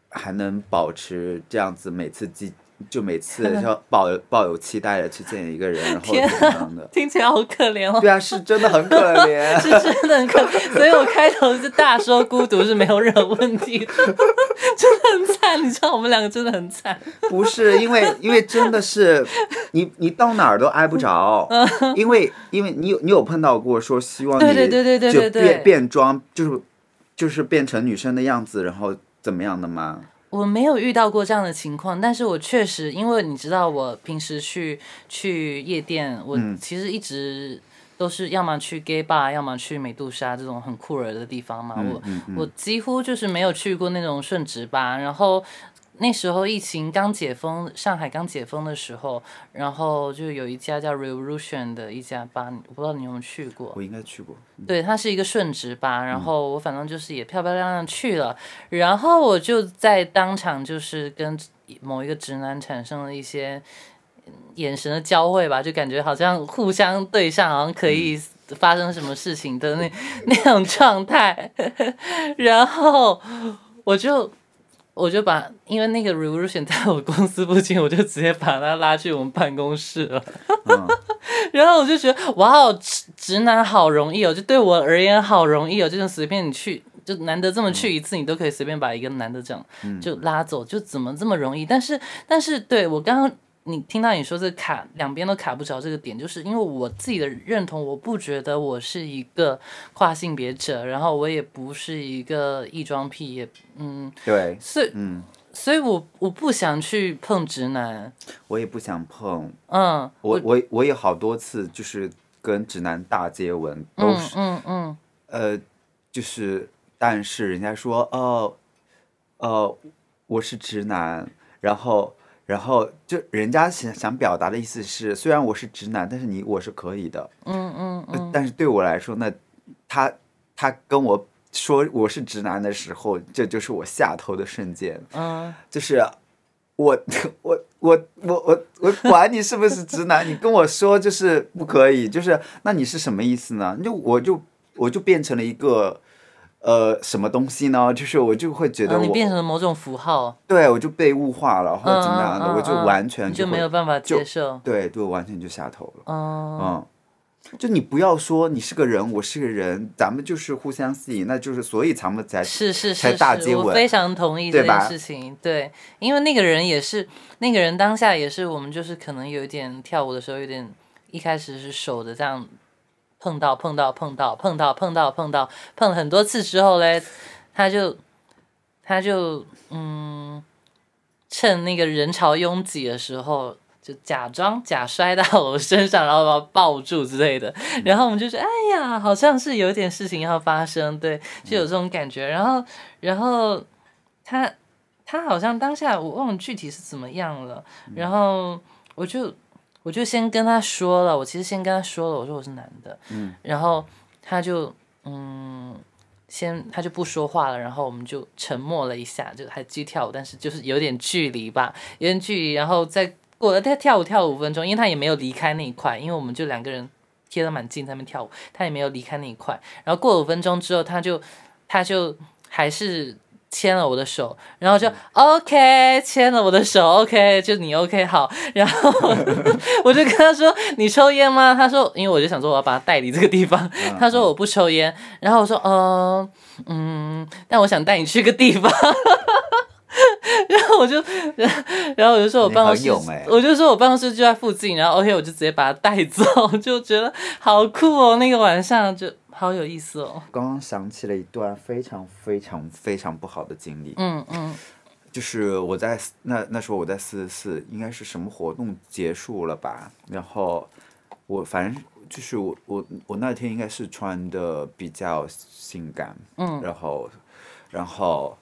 还能保持这样子，每次记就每次要抱有抱有期待的去见一个人，然后怎么样的？听起来好可怜哦。对啊，是真的很可怜。是真的很可怜，所以我开头是大说孤独是没有任何问题的，真的很惨，你知道我们两个真的很惨。不是因为，因为真的是你，你到哪儿都挨不着，因为因为你有你有碰到过说希望你对对对对对就对对变变装，就是就是变成女生的样子，然后怎么样的吗？我没有遇到过这样的情况，但是我确实，因为你知道，我平时去去夜店，我嗯其实一直都是要么去 gay bar，要么去美杜莎这种很酷儿的地方嘛。我我几乎就是没有去过那种顺直吧，然后。那时候疫情刚解封，上海刚解封的时候，然后就有一家叫 Revolution 的一家吧，我不知道你有没有去过。我应该去过。对，它是一个顺直吧，然后我反正就是也漂漂亮亮去了，然后我就在当场就是跟某一个直男产生了一些嗯眼神的交汇吧，就感觉好像互相对上，好像可以发生什么事情的那 那种状态，然后我就我就把，因为那个 revolution 在我公司附近，我就直接把他拉去我们办公室了。然后我就觉得，哇哦，直直男好容易哦，就对我而言好容易哦，就是随便你去，就难得这么去一次，你都可以随便把一个男的这样就拉走，就怎么这么容易？但是，但是，对我刚刚你听到你说这卡两边都卡不着这个点，就是因为我自己的认同，我不觉得我是一个跨性别者，然后我也不是一个异装癖，也嗯，对，是嗯。所以我我不想去碰直男，我也不想碰。嗯，我我我也好多次就是跟直男大接吻，都是嗯嗯呃，就是但是人家说哦，呃，我是直男，然后然后就人家想想表达的意思是，虽然我是直男，但是你我是可以的。嗯嗯嗯。但是对我来说，那他他跟我。说我是直男的时候，这就是我下头的瞬间。嗯，就是我我我我我我管你是不是直男，你跟我说就是不可以，就是那你是什么意思呢？就我就我就变成了一个呃什么东西呢？就是我就会觉得你变成了某种符号，对我就被物化了或者怎么样的，我就完全就没有办法接受，对，就完全就下头了。嗯。就你不要说你是个人，我是个人，咱们就是互相吸引，那就是所以咱们才是是才大接吻，我非常同意这件事情。对，因为那个人也是那个人当下也是我们就是可能有一点跳舞的时候有点一开始是手的这样碰到碰到碰到碰到碰到碰到碰了很多次之后嘞，他就他就嗯趁那个人潮拥挤的时候。就假装假摔到我身上，然后把我抱住之类的，然后我们就说：“哎呀，好像是有点事情要发生。”对，就有这种感觉。然后，然后他他好像当下我忘了具体是怎么样了。然后我就我就先跟他说了，我其实先跟他说了，我说我是男的。嗯。然后他就嗯，先他就不说话了，然后我们就沉默了一下，就还继续跳舞，但是就是有点距离吧，有点距离，然后再。过了他跳舞跳五分钟，因为他也没有离开那一块，因为我们就两个人贴得蛮近，在那边跳舞，他也没有离开那一块。然后过五分钟之后，他就他就还是牵了我的手，然后就 OK 牵了我的手，OK 就你 OK 好。然后 我就跟他说：“你抽烟吗？”他说：“因为我就想说我要把他带离这个地方。”他说：“我不抽烟。”然后我说：“嗯嗯，但我想带你去个地方。”然后我就，然后我就说我办公室，我就说我办公室就在附近，然后 OK，我就直接把他带走，就觉得好酷哦，那个晚上就好有意思哦。刚刚想起了一段非常非常非常不好的经历，嗯嗯，就是我在那那时候我在四十四，应该是什么活动结束了吧？然后我反正就是我我我那天应该是穿的比较性感，嗯，然后然后。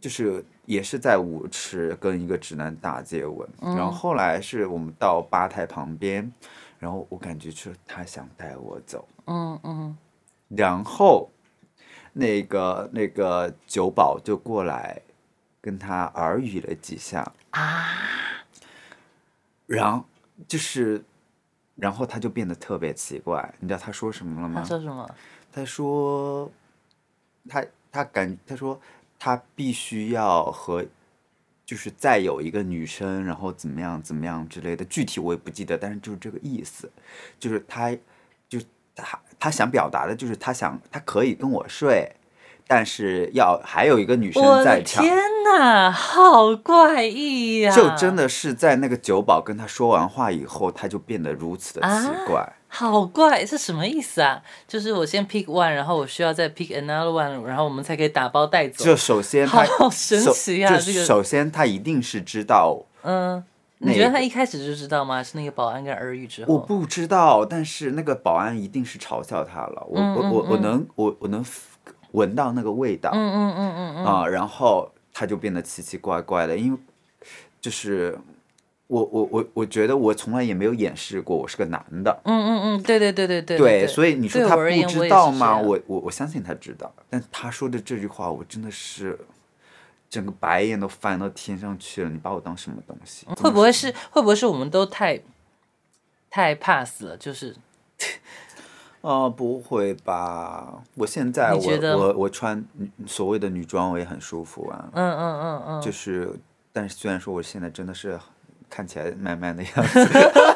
就是也是在舞池跟一个直男打接吻，然后后来是我们到吧台旁边，然后我感觉是他想带我走，嗯嗯，然后那个那个酒保就过来跟他耳语了几下啊，然后就是然后他就变得特别奇怪，你知道他说什么了吗？他说什么？他说他他感他说。他必须要和，就是再有一个女生，然后怎么样怎么样之类的，具体我也不记得，但是就是这个意思，就是他，就他他想表达的就是他想他可以跟我睡，但是要还有一个女生在场。天哪，好怪异呀！就真的是在那个酒保跟他说完话以后，他就变得如此的奇怪。好怪，是什么意思啊？就是我先 pick one，然后我需要再 pick another one，然后我们才可以打包带走。就首先，他好神奇啊！这个首先他一定是知道。嗯，你觉得他一开始就知道吗？是那个保安跟耳语之后？我不知道，但是那个保安一定是嘲笑他了。我我我我能我我能闻到那个味道。嗯嗯嗯嗯嗯。啊，然后他就变得奇奇怪怪的，因为就是。我我我我觉得我从来也没有掩饰过我是个男的。嗯嗯嗯，对对对对对。对，所以你说他不知道吗？我我我相信他知道，但他说的这句话，我真的是整个白眼都翻到天上去了。你把我当什么东西？会不会是会不会是我们都太太怕死了？就是哦，不会吧？我现在你觉得我我我穿所谓的女装，我也很舒服啊。嗯嗯嗯嗯，就是，但是虽然说我现在真的是看起来慢慢的样子，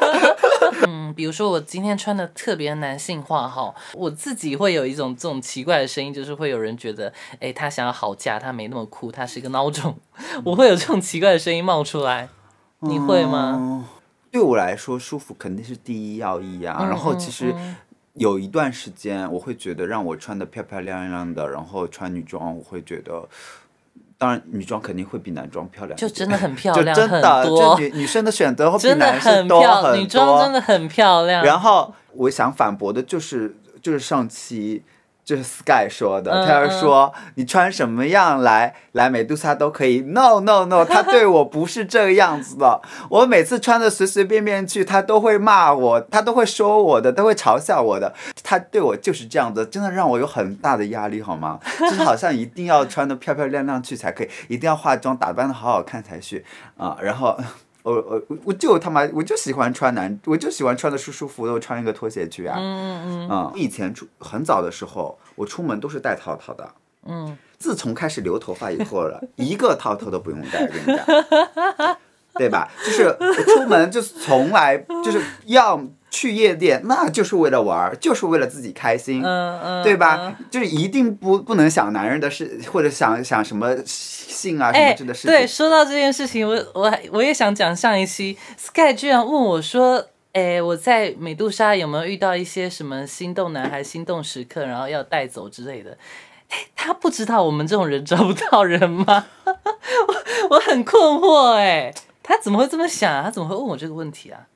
嗯，比如说我今天穿的特别男性化哈，我自己会有一种这种奇怪的声音，就是会有人觉得，哎，他想要好嫁，他没那么酷，他是一个孬种，我会有这种奇怪的声音冒出来，你会吗？嗯对我来说，舒服肯定是第一要义啊。嗯然后其实嗯有一段时间，我会觉得让我穿的漂漂亮亮的，然后穿女装，我会觉得，当然女装肯定会比男装漂亮，就真的很 漂亮，就真的，就，女女生的选择会比男生多很多，很女装多真的很漂亮。然后我想反驳的就是，就是上期就是 Sky 说的，嗯他要说你穿什么样来来美杜莎都可以，no no no，他对我不是这个样子的。我每次穿的随随便便去，他都会骂我，他都会说我的，都会嘲笑我的。他对我就是这样子，真的让我有很大的压力，好吗？就是好像一定要穿的漂漂亮亮去才可以，一定要化妆打扮的好好看才去啊，然后。我我我我就他妈我就喜欢穿男，我就喜欢穿的舒舒服服的，我穿一个拖鞋去啊。嗯嗯嗯，以前出很早的时候，我出门都是戴套套的。嗯，自从开始留头发以后了，一个套头都不用戴，跟你讲，对吧？就是我出门就是从来就是要去夜店，那就是为了玩儿，就是为了自己开心。嗯嗯，对吧？就是一定不不能想男人的事，或者想想什么性啊什么哎，之类的事情。对，说到这件事情，我我还我也想讲上一期，Sky 居然问我说，哎，我在美杜莎有没有遇到一些什么心动男孩、心动时刻，然后要带走之类的？哎，他不知道我们这种人找不到人吗？我我很困惑哎，他怎么会这么想啊？他怎么会问我这个问题啊？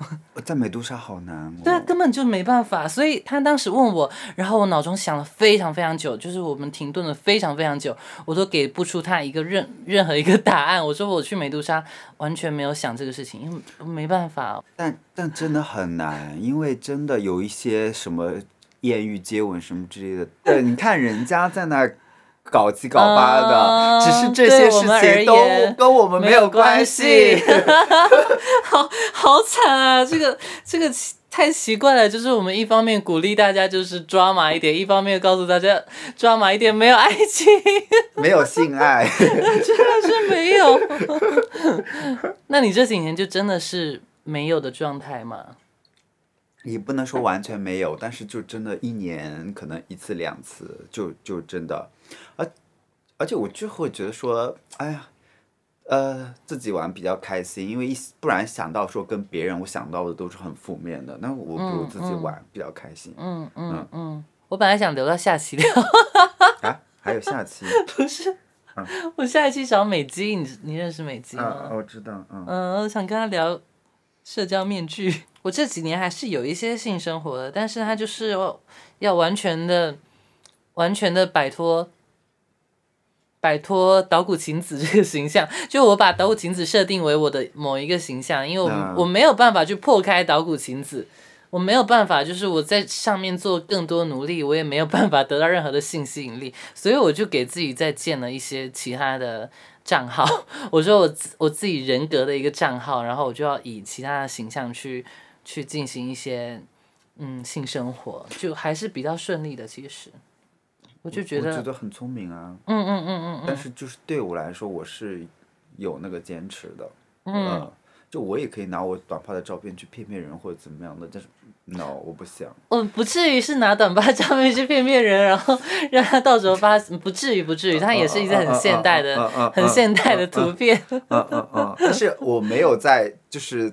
在美杜莎好难、哦。对啊，根本就没办法。所以他当时问我，然后我脑中想了非常非常久，就是我们停顿了非常非常久，我都给不出他一个任任何一个答案。我说我去美杜莎完全没有想这个事情，因为没办法。但但真的很难，因为真的有一些什么艳遇、接吻什么之类的。对，你看人家在那儿搞七搞八的，嗯只是这些事情都跟我们没有有关系 好好惨啊！这个这个奇太奇怪了，就是我们一方面鼓励大家就是抓马一点，一方面告诉大家抓马一点，没有爱情。没有性爱。真的是没有。那你这几年就真的是没有的状态吗？也不能说完全没有，但是就真的一年可能一次两次，就就真的，而而且我就会觉得说，哎呀，呃，自己玩比较开心，因为一不然想到说跟别人，我想到的都是很负面的，那我不如自己玩比较开心、嗯嗯嗯。我本来想留到下期聊，啊。还有下期，不是，我下一期找美姬，你你认识美姬嗯、吗？我知道，嗯，嗯，我想跟他聊社交面具。我这几年还是有一些性生活的，但是他就是要要完全的、完全的摆脱。摆脱岛谷晴子这个形象，就我把岛谷晴子设定为我的某一个形象，因为我、嗯我没有办法去破开岛谷晴子，我没有办法，就是我在上面做更多努力，我也没有办法得到任何的性吸引力，所以我就给自己再建了一些其他的账号。我说我我自己人格的一个账号，然后我就要以其他的形象去去进行一些嗯性生活，就还是比较顺利的。其实，我就觉我得，觉得很聪明啊，嗯嗯嗯嗯但是就是对我来说，我是有那个坚持的，嗯呃就我也可以拿我短发的照片去骗骗人或者怎么样的，但是 no，我不想。我不至于是拿短发照片去骗骗人，然后让他到时候发，不至于不至于，它也是一个很现代的、很现代的图片。嗯嗯嗯，但是我没有在，就是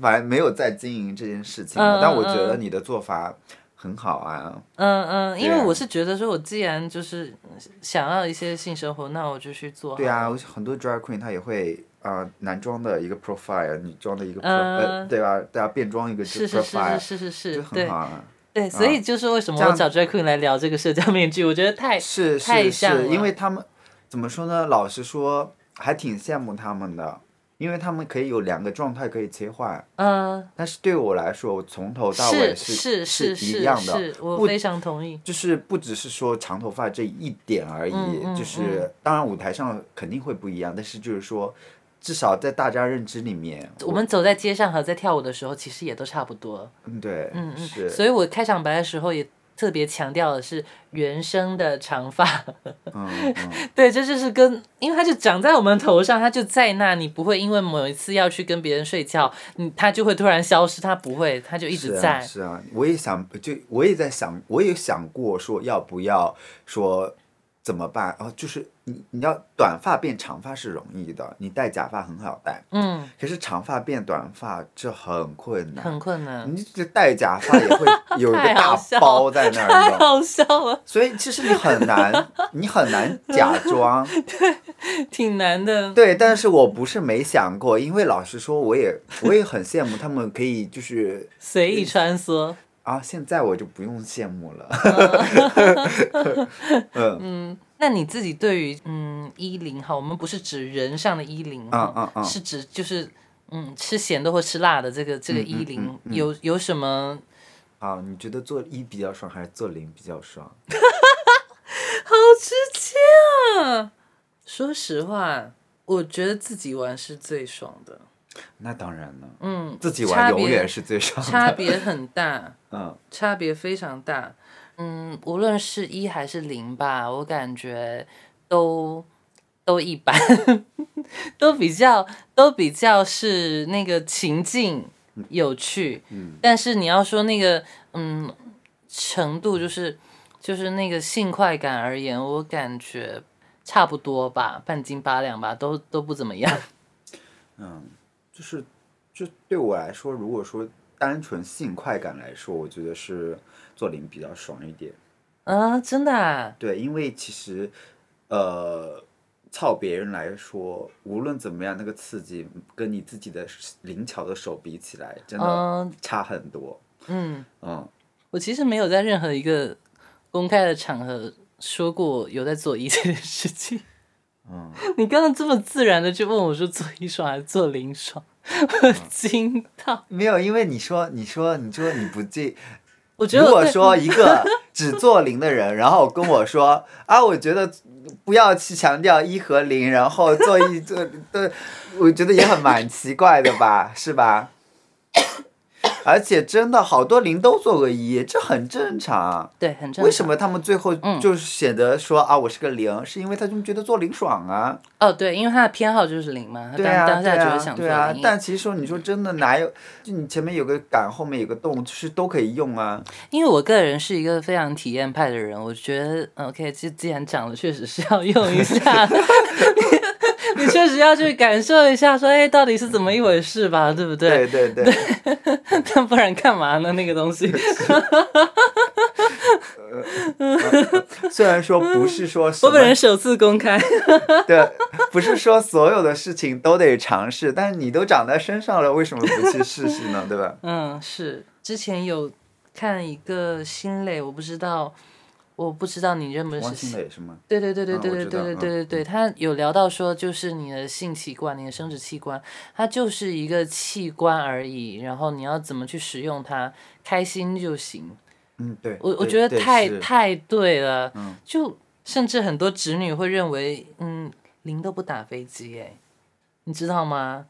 反正没有在经营这件事情。但我觉得你的做法很好啊。嗯嗯，因为我是觉得说，我既然就是想要一些性生活，那我就去做。对啊，，很多 drag queen 她也会啊、呃男装的一个 profile，女装的一个 pro，、嗯呃，对吧？大家，变装一个是是是 profile，是是是就是很好啊。对，所以就是为什么我找 drag queen 来聊这个社交面具，我觉得太是是是，太像了因为他们怎么说呢？老实说，还挺羡慕他们的，因为他们可以有两个状态可以切换。嗯，但是对我来说，我从头到尾是是是是一样的，是，我非常同意。就是不只是说长头发这一点而已，就是当然舞台上肯定会不一样，但是就是说至少在大家认知里面，我们走在街上和在跳舞的时候，其实也都差不多。嗯对，嗯嗯，是，所以我开场白的时候也特别强调的是原生的长发。嗯嗯，对，这就是跟，因为它就长在我们头上，它就在那，你不会因为某一次要去跟别人睡觉，你它就会突然消失，它不会，它就一直是在。啊是啊，我也想，就我也在想，我也想过说要不要说怎么办哦，就是你你要短发变长发是容易的，你戴假发很好戴，嗯，可是长发变短发这很困难。很困难，你这戴假发也会 有一个大包在那儿，太好笑了，所以其实你很难，你很难假装。对挺难的。对，但是我不是没想过，因为老实说，我也我也很羡慕他们可以就是随意穿梭。啊，现在我就不用羡慕了。嗯那你自己对于嗯衣领哈，我们不是指人上的衣领，嗯嗯嗯是指就是嗯吃咸的或吃辣的这个这个衣领、有有什么啊，你觉得做一比较爽，还是做零比较爽？好直接啊！说实话，我觉得自己玩是最爽的，那当然了，嗯，自己玩永远是最爽的。差别很大，嗯，差别非常大。嗯，无论是一还是零吧，我感觉都都一般，都比较都比较是那个情境有趣。嗯，但是你要说那个嗯程度，就是就是那个性快感而言，我感觉差不多吧，半斤八两吧，都都不怎么样。就是就对我来说，如果说单纯性快感来说，我觉得是做零比较爽一点。啊，真的、啊？对，因为其实呃，操别人来说，无论怎么样，那个刺激跟你自己的灵巧的手比起来，真的嗯差很多。嗯。嗯，我其实没有在任何一个公开的场合说过有在做一这件事情。嗯，你刚刚这么自然的就问我说做一爽还是做零爽，我惊到。没有，因为你说你说你说你不介，我觉得我如果说一个 只做零的人，然后跟我说啊，我觉得不要去强调一和零，然后做一做对，我觉得也很蛮奇怪的吧，是吧？而且真的好多零都做个一，这很正常。对很正常。为什么他们最后嗯就是显得说、啊，我是个零，是因为他们觉得做零爽啊？哦，对，因为他的偏好就是零嘛，他对啊，当当下对啊觉得想做对啊零。。但其实说你说真的，哪有就你前面有个杆，后面有个洞，就是都可以用啊。因为我个人是一个非常体验派的人，我觉得嗯 OK，既既然讲了，确实是要用一下。你确实要去感受一下，说哎，到底是怎么一回事吧，对不对？对对对，那不然干嘛呢？那个东西。虽然说不是说我本人首次公开。对，不是说所有的事情都得尝试，但是你都长在身上了，为什么不去试试呢？对吧？嗯，是之前有看一个新蕾，我不知道，我不知道你认不认汪识是吗？对对对对对对对对对对对，他有聊到说，就是你的性器官、你的生殖器官，它就是一个器官而已，然后你要怎么去使用它，开心就行。嗯，对。我我觉得太太对了，嗯就甚至很多直女会认为，嗯，零都不打飞机，哎，你知道吗？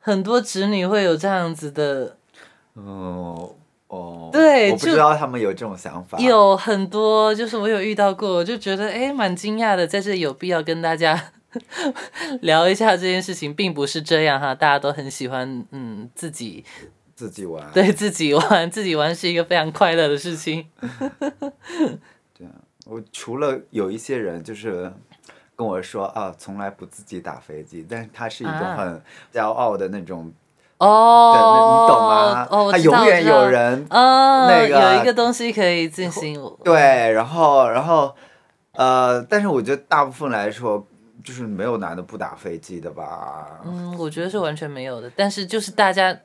很多直女会有这样子的，哦哦，对就我不知道他们有这种想法。有很多，就是我有遇到过，我就觉得哎，蛮惊讶的，在这里有必要跟大家 聊一下这件事情，并不是这样哈，大家都很喜欢，嗯，自己自己玩。对自己玩，自己玩是一个非常快乐的事情。对啊我除了有一些人就是跟我说啊，从来不自己打飞机，但是他是一种啊很骄傲的那种，哦你懂吗？他永远有。人嗯，那个有一个东西可以进行，对，然后然后呃，但是我觉得大部分来说，就是没有男的不打飞机的吧？嗯，我觉得是完全没有的。但是就是大家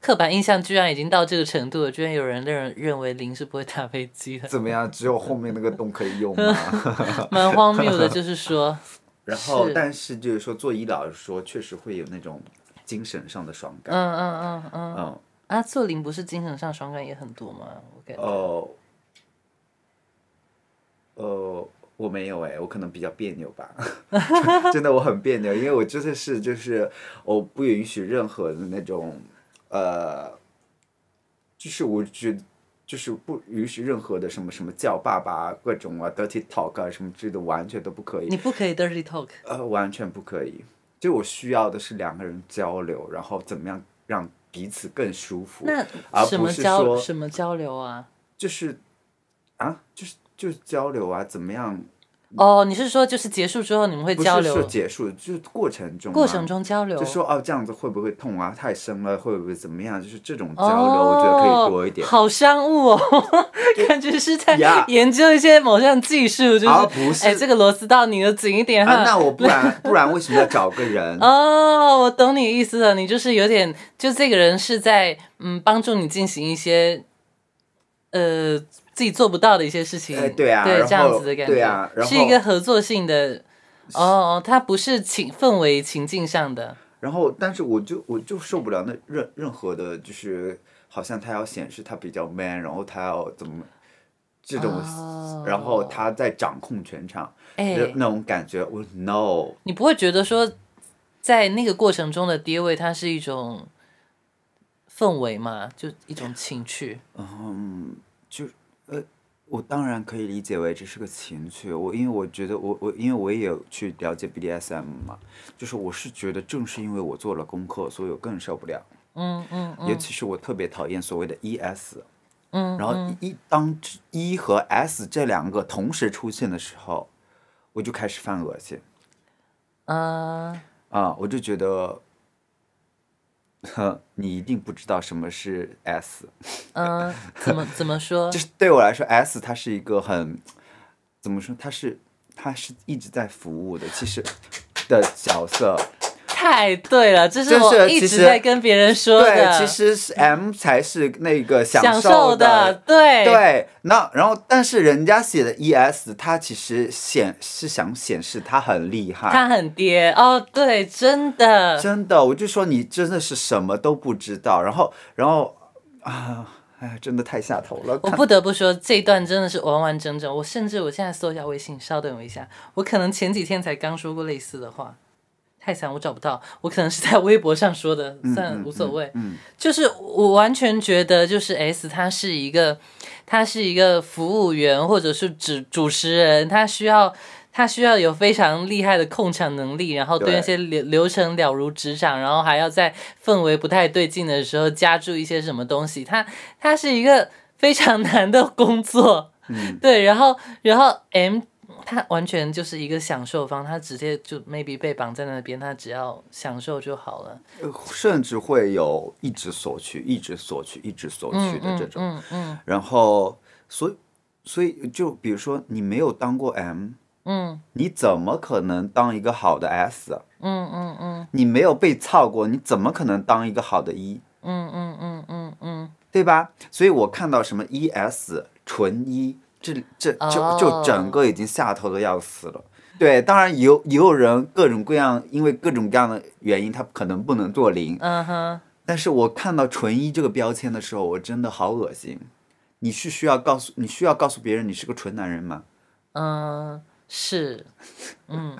刻板印象居然已经到这个程度了，居然有人认认为零是不会打飞机的，怎么样？只有后面那个洞可以用吗？蛮荒谬的。就是说，然后，是但是就是说，做医疗来说，确实会有那种精神上的爽感。嗯嗯嗯嗯，嗯，啊，做零不是精神上爽感也很多吗？我感觉。哦，呃，我没有哎，我可能比较别扭吧，真的我很别扭，因为我真的是就是我不允许任何的那种呃，就是我觉得就是不允许任何的什么什么叫爸爸各种啊 dirty talk 啊什么之类的，完全都不可以。你不可以 dirty talk。呃，完全不可以。就我需要的是两个人交流，然后怎么样让彼此更舒服，那而什么交不是说什么交流啊？就是啊，就是就是交流啊，怎么样？哦，你是说就是结束之后你们会不是说交流？结束，就是过程中、啊，过程中交流就说哦，这样子会不会痛啊？太深了会不会怎么样？就是这种交流，我觉得可以多一点。哦好商务哦，感觉是在研究一些某项技术，就是啊不是哎，这个螺丝刀拧的紧一点哈。啊，那我不然 不然为什么要找个人？哦，我懂你意思了，你就是有点，就这个人是在嗯帮助你进行一些呃自己做不到的一些事情，哎对啊对这样子的感觉，对啊然后是一个合作性的。哦，它不是情氛围情境上的，然后，但是我就我就受不了那任任何的，就是好像他要显示他比较 man，然后他要怎么这种，哦。然后他在掌控全场，哎。那那种感觉，我 no，你不会觉得说，在那个过程中的跌位，它是一种氛围嘛，就一种情趣。就呃，我当然可以理解为这是个情趣，我因为我觉得我我因为我也有去了解 BDSM 嘛，就是我是觉得正是因为我做了功课，所以我更受不了。嗯嗯尤其是我特别讨厌所谓的 ES，嗯，然后一当一和 S 这两个同时出现的时候，我就开始犯恶心。嗯啊，我就觉得，呵，你一定不知道什么是 S，嗯，怎么怎么说就？是对我来说，S 它是一个很怎么说，它是它是一直在服务的，其实的角色。太对了，这是我一直在跟别人说对，的。其实是 M 才是那个享享受的，对对，那然后但是人家写的 ES，他其实显是想显示他很厉害。他很爹哦，对，真的。真的，我就说你真的是什么都不知道，然后然后啊，哎，真的太下头了。我不得不说，这一段真的是完完整整。我甚至我现在搜一下微信，稍等我一下，我可能前几天才刚说过类似的话，太惨，我找不到。我可能是在微博上说的，算了无所谓。嗯就是我完全觉得，就是 S 他是一个，他是一个服务员或者是主主持人，他需要。他需要有非常厉害的控场能力，然后对对那些流流程了如指掌，然后还要在氛围不太对劲的时候加注一些什么东西。他他是一个非常 难的工作，嗯对。然后然后 M 他完全就是一个享受方，他直接就 maybe 被绑在那边，他只要享受就好了。呃甚至会有一直索取、一直索取、一直索取的这种。嗯嗯然后，所以所以就比如说你没有当过 M，嗯你怎么可能当一个好的 S？啊嗯嗯嗯你没有被操过，你怎么可能当一个好的 E？嗯嗯嗯嗯嗯，对吧？所以我看到什么 ES 纯一，这这就哦就整个已经下头的要死了。对，当然也有也有人各种各样，因为各种各样的原因，他可能不能做零。嗯哼，但是我看到纯一这个标签的时候，我真的好恶心。你是需要告诉你需要告诉别人你是个纯男人吗？嗯是，嗯，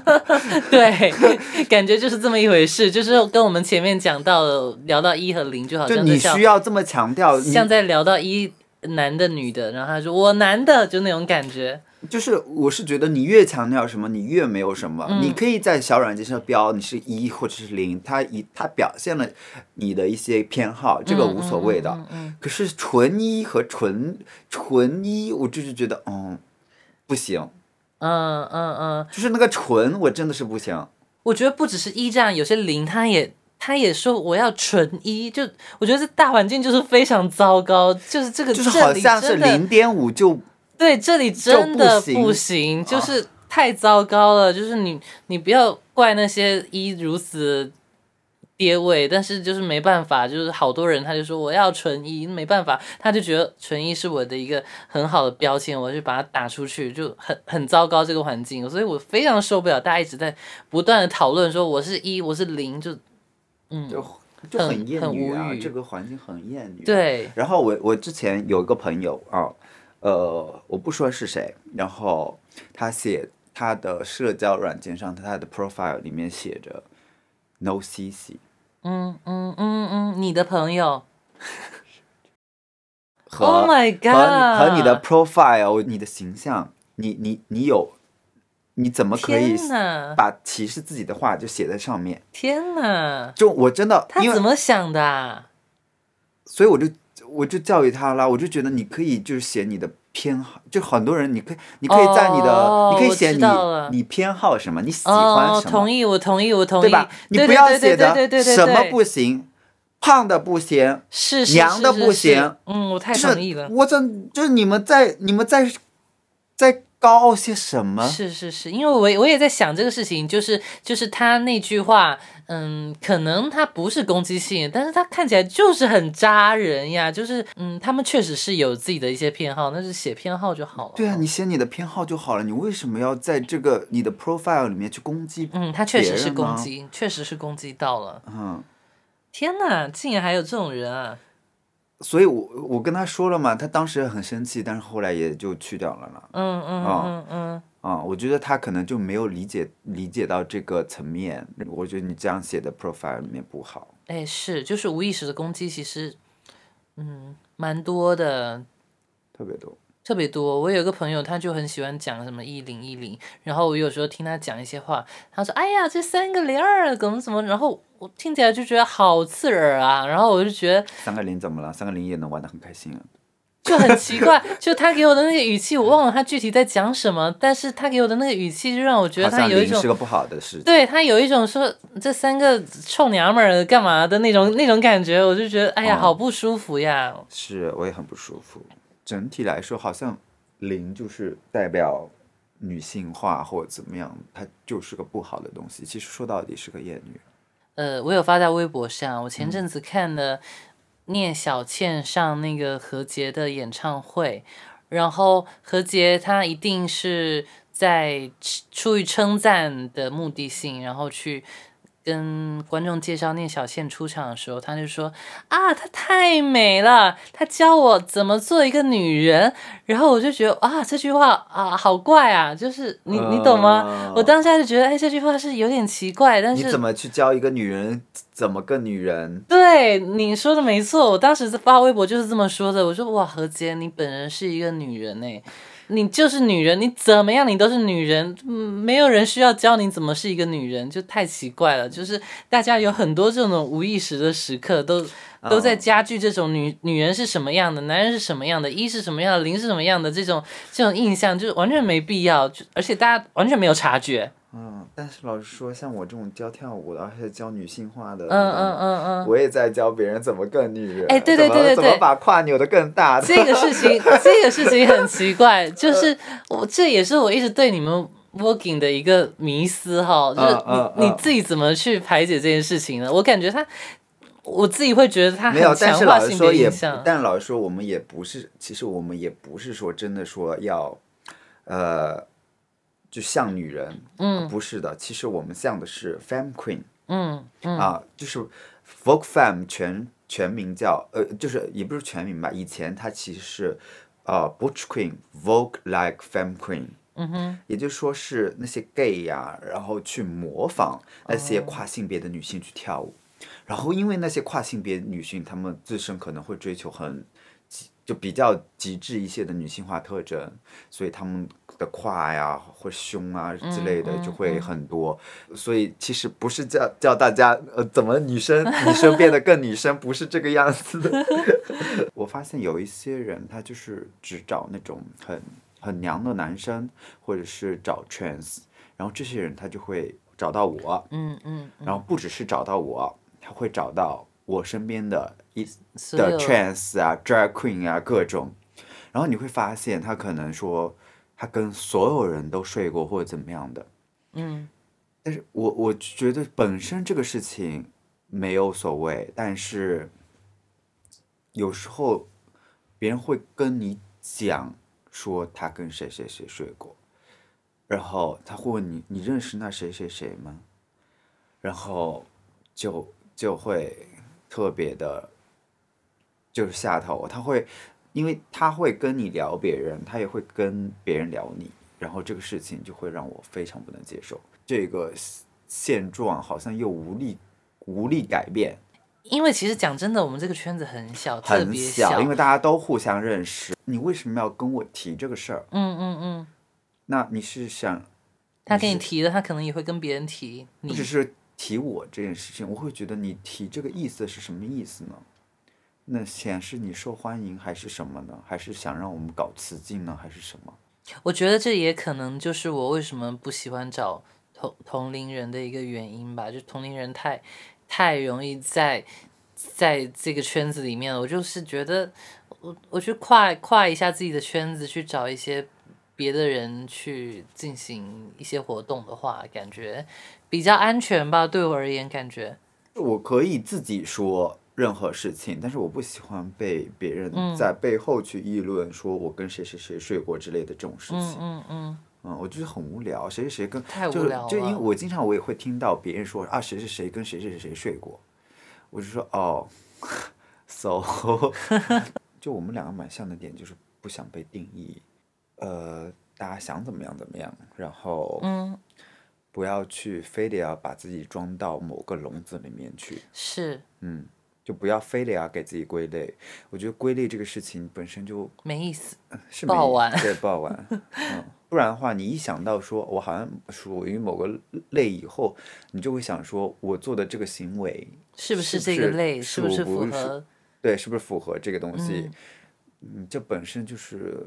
对，感觉就是这么一回事，就是跟我们前面讲到的聊到一和零，就好就你需要这么强调，你像在聊到一男的女的，然后他说我男的，就那种感觉。就是我是觉得你越强调什么，你越没有什么。嗯你可以在小软件上标你是一或者是零，它一它表现了你的一些偏好，这个无所谓的。嗯可是纯一和纯纯一，我就是觉得，嗯，不行，嗯嗯嗯，就是那个纯，我真的是不行。我觉得不只是一这样，有些零他也他也说我要纯一，就我觉得这大环境就是非常糟糕，就是这个就是好像是零点五就对，这里真的不行不行，就是太糟糕了。就是你，你不要怪那些一如此跌位，但是就是没办法，就是好多人他就说我要纯一，没办法，他就觉得纯一是我的一个很好的标签，我就把它打出去，就很很糟糕这个环境，所以我非常受不了大家一直在不断的讨论说我是一，我是零，就嗯，就就很很厌女啊这个环境很厌女。。对，然后我我之前有一个朋友啊，呃，我不说是谁，然后他写他的社交软件上，他的 profile 里面写着 no CC 嗯嗯嗯嗯，你的朋友和、，Oh my god！和和你的 profile，你的形象，你你你有，你怎么可以把歧视自己的话就写在上面？天哪，就我真的，他怎么想的啊？所以我就我就教育他了，我就觉得你可以就是写你的偏好，就很多人你可以你可以在你的、哦你可以写你你偏好什么，你喜欢哦，什么，同意，我同意，我同意，对吧？你不要写的什么不行，胖的不行，是是娘的不行嗯，我太就是同意了。我这就是你们在你们在在高傲些什么？是是是，因为我我也在想这个事情，就是就是他那句话，嗯，可能他不是攻击性，但是他看起来就是很扎人呀，就是嗯，他们确实是有自己的一些偏好，那是写偏好就好了。对啊，你写你的偏好就好了，你为什么要在这个你的 profile 里面去攻击？嗯，他确实是攻击，确实是攻击到了。嗯，天哪，竟然还有这种人啊！所以我我跟他说了嘛，他当时很生气，但是后来也就去掉了啦。嗯嗯啊嗯嗯，啊、我觉得他可能就没有理解理解到这个层面。我觉得你这样写的 profile 里面不好。哎，是，就是无意识的攻击，其实嗯蛮多的，特别多，特别多。我有一个朋友，他就很喜欢讲什么一零一零，然后我有时候听他讲一些话，他说：“哎呀，这三个零儿怎么怎么。”然后我听起来就觉得好刺耳啊，然后我就觉得三个零怎么了？三个零也能玩的很开心啊。就很奇怪，就他给我的那个语气，我忘了他具体在讲什么，但是他给我的那个语气就让我觉得他有一种是个不好的事情。对他有一种说这三个臭娘们儿干嘛的那种那种感觉，我就觉得哎呀，哦好不舒服呀。是，我也很不舒服。整体来说，好像零就是代表女性化或者怎么样，它就是个不好的东西。其实说到底是个厌女。呃，我有发在微博上，我前阵子看了聂小倩上那个何洁的演唱会，然后何洁她一定是在出于称赞的目的性，然后去。跟观众介绍聂小倩出场的时候，他就说啊，她太美了，她教我怎么做一个女人。然后我就觉得啊，这句话啊，好怪啊，就是你你懂吗？我当下就觉得，哎，这句话是有点奇怪，但是你怎么去教一个女人怎么个女人？对你说的没错，我当时发微博就是这么说的。我说哇，何洁，你本人是一个女人哎，你就是女人，你怎么样你都是女人，嗯没有人需要教你怎么是一个女人，就太奇怪了。就是大家有很多这种无意识的时刻，都都在加剧这种女女人是什么样的，男人是什么样的，一是什么样的，零是什么样的这种这种印象，就是完全没必要，就而且大家完全没有察觉。嗯，但是老实说，像我这种教跳舞的，而且教女性化的，嗯嗯嗯嗯。我也在教别人怎么更女人。哎对对对对对怎么把胯扭得更大。这个事情，这个事情很奇怪，就是我这也是我一直对你们 working 的一个迷思哈，就是你你嗯自己怎么去排解这件事情呢？我感觉他，我自己会觉得他没有，很但是老实说也。但老实说，我们也不是，其实我们也不是说真的说要，呃，就像女人，嗯。不是的，其实我们像的是 femme queen 嗯嗯。啊，就是 Vogue femme 全全名叫呃，就是也不是全名吧，以前它其实是呃 butch queen Vogue like femme queen。嗯哼，也就是说是那些 gay 呀、然后去模仿那些哦。跨性别的女性去跳舞，然后因为那些跨性别女性，她们自身可能会追求很极就比较极致一些的女性化特征，所以他们的胯呀或胸啊之类的嗯就会很多，所以其实不是叫叫大家呃怎么女生女生变得更女生，不是这个样子的。我发现有一些人他就是只找那种很很娘的男生，或者是找 trans，然后这些人他就会找到我，嗯嗯，然后不只是找到我，他会找到我身边的一的所有 trans 啊、drag queen 啊各种，然后你会发现他可能说他跟所有人都睡过或者怎么样的，嗯。但是我我觉得本身这个事情没有所谓，但是有时候别人会跟你讲说他跟谁谁谁睡过，然后他会问你你认识那谁谁谁吗？然后就就会特别的，就是下头，他会因为他会跟你聊别人，他也会跟别人聊你，然后这个事情就会让我非常不能接受。这个现状好像又无力无力改变，因为其实讲真的，我们这个圈子很小，特很别小，因为大家都互相认识。你为什么要跟我提这个事儿？嗯嗯嗯，那你是想他跟你提的，他可能也会跟别人提不你只是提我这件事情，我会觉得你提这个意思是什么意思呢？那显示你受欢迎还是什么呢？还是想让我们搞雌竞呢？还是什么？我觉得这也可能就是我为什么不喜欢找同同龄人的一个原因吧，就同龄人太太容易在在这个圈子里面，我就是觉得我我去跨跨一下自己的圈子，去找一些别的人去进行一些活动的话，感觉比较安全吧，对我而言感觉。我可以自己说任何事情，但是我不喜欢被别人嗯。在背后去议论，说我跟谁谁谁睡过之类的这种事情。嗯嗯嗯，嗯，我觉得很无聊，谁谁谁跟太无就是聊就因为我经常我也会听到别人说啊谁谁谁跟谁谁谁睡过，我就说哦，so，就我们两个蛮像的点就是不想被定义，呃，大家想怎么样怎么样，然后嗯，不要去非得要把自己装到某个笼子里面去，是嗯，就不要非得要给自己归类，我觉得归类这个事情本身就没意思。是没不好玩对，不好玩。嗯，不然的话，你一想到说我好像属于某个类以后，你就会想说，我做的这个行为是不是这个类？是不是属不是符合？对是不是符合这个东西？嗯，这本身就是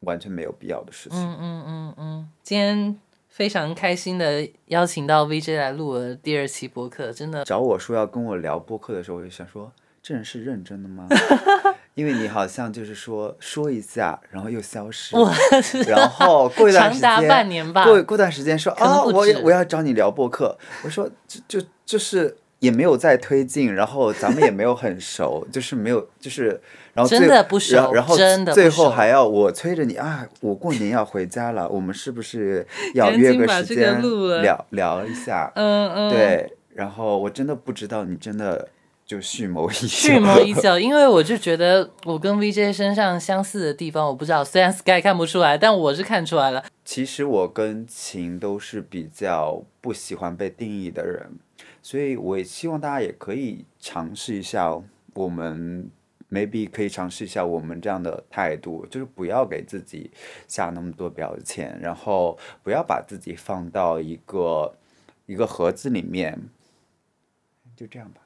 完全没有必要的事情。嗯嗯嗯嗯，今天非常开心的邀请到 VJ 来录了第二期播客，真的找我说要跟我聊播客的时候，我就想说，这人是认真的吗？因为你好像就是说说一下，然后又消失，然后过一段时长达间，半年吧。过过段时间说啊，我我要找你聊播客，我说就就就是也没有在推进，然后咱们也没有很熟，就是没有就是，然后真的不熟然后真的最后还要我催着你啊，我过年要回家了，我们是不是要赶约个个时间聊聊一下？嗯嗯，，对，然后我真的不知道你真的就蓄谋已久，蓄谋已久，因为我就觉得我跟 VJ 身上相似的地方，我不知道，虽然 Sky 看不出来，但我是看出来了。其实我跟秦都是比较不喜欢被定义的人，所以我也希望大家也可以尝试一下，我们 maybe 可以尝试一下我们这样的态度，就是不要给自己下那么多标签，然后不要把自己放到一个一个盒子里面，就这样吧。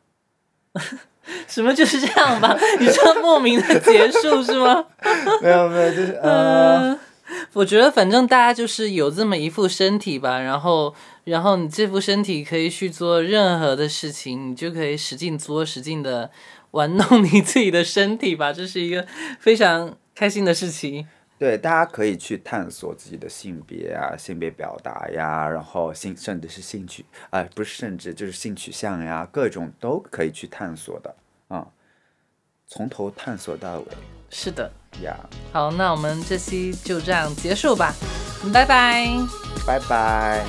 什么就是这样吧？你这样莫名的结束是吗？没有没有，就是呃，嗯，我觉得反正大家就是有这么一副身体吧，然后然后你这副身体可以去做任何的事情，你就可以使劲作，使劲的玩弄你自己的身体吧，这是一个非常开心的事情。对，大家可以去探索自己的性别啊、性别表达呀，然后性甚至是性取，啊、不是甚至就是性取向呀，各种都可以去探索的，啊、从头探索到尾是的，呀，好，那我们这期就这样结束吧，拜拜。拜拜。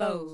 You